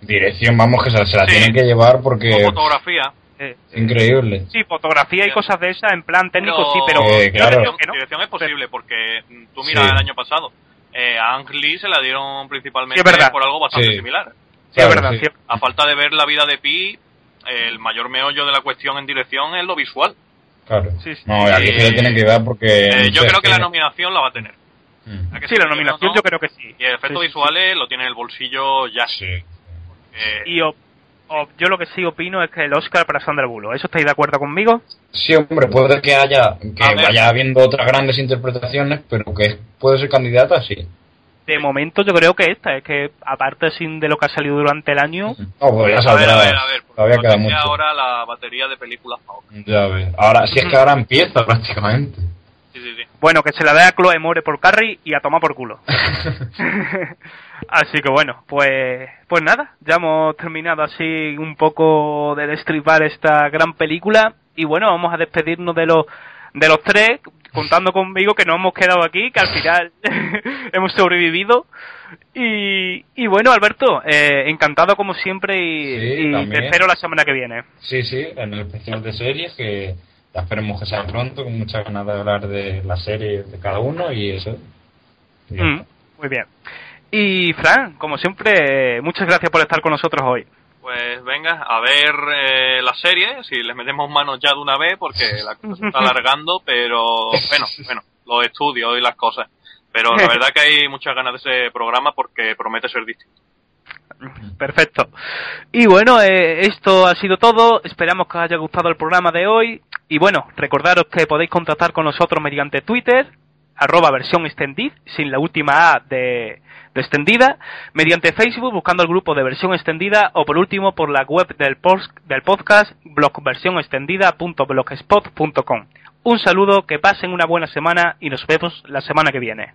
Dirección, vamos, que se, se la Sí. tienen que llevar porque o fotografía, Eh, increíble. sí, fotografía y cosas de esas en plan técnico, Pero- sí, pero... Eh, claro. no. dirección es posible porque mm, tú miras Sí. el año pasado, eh, a Ang Lee se la dieron principalmente Sí, es verdad. por algo bastante Sí. similar. Sí, es verdad, sí. A falta de ver la vida de Pi, el mayor meollo de la cuestión en dirección es lo visual. Claro. Sí, sí. No, aquí se le tienen que dar porque... Eh, yo creo que la nominación la va a tener. Mm. ¿A que Sí, la nominación ¿No? yo creo que sí. Y el sí, visuales lo tiene en el bolsillo ya. Sí. Eh, Y yo lo que sí opino es que el Oscar para Sandra Bullock. ¿Eso estáis de acuerdo conmigo? Sí, hombre, puede que haya que vaya habiendo otras grandes interpretaciones, pero que puede ser candidata, sí. De momento yo creo que esta, es que aparte sin de lo que ha salido durante el año, No, pues ya a ver, saldrá. a ver, a ver. porque Todavía no queda tenía mucho. ahora la batería de películas. Ya ves. Ahora, si es que ahora empieza prácticamente. Sí, sí, sí. bueno, que se la dé a Chloe More por Carrie y a tomar por culo. así que bueno, pues pues nada, ya hemos terminado así un poco de destripar esta gran película y bueno, vamos a despedirnos de los de los tres, contando conmigo que no hemos quedado aquí, que al final hemos sobrevivido. Y, y bueno, Alberto, eh, encantado como siempre y, Sí, y también. te espero la semana que viene. Sí, sí, en el especial de series que esperemos que sea pronto, con muchas ganas de hablar de la serie de cada uno y eso. Y Mm, muy bien. Y Fran, como siempre, eh, muchas gracias por estar con nosotros hoy. Pues venga, a ver eh, la serie, si les metemos manos ya de una vez, porque la cosa se está alargando, pero bueno, bueno, los estudios y las cosas. Pero la verdad que hay muchas ganas de ese programa porque promete ser distinto. Perfecto. Y bueno, eh, esto ha sido todo. Esperamos que os haya gustado el programa de hoy. Y bueno, recordaros que podéis contactar con nosotros mediante Twitter, arroba versión extendid, sin la última A de, extendida, mediante Facebook buscando el grupo de versión extendida o por último por la web del, post, del podcast blogversionextendida.blogspot.com. Un saludo, que pasen una buena semana y nos vemos la semana que viene.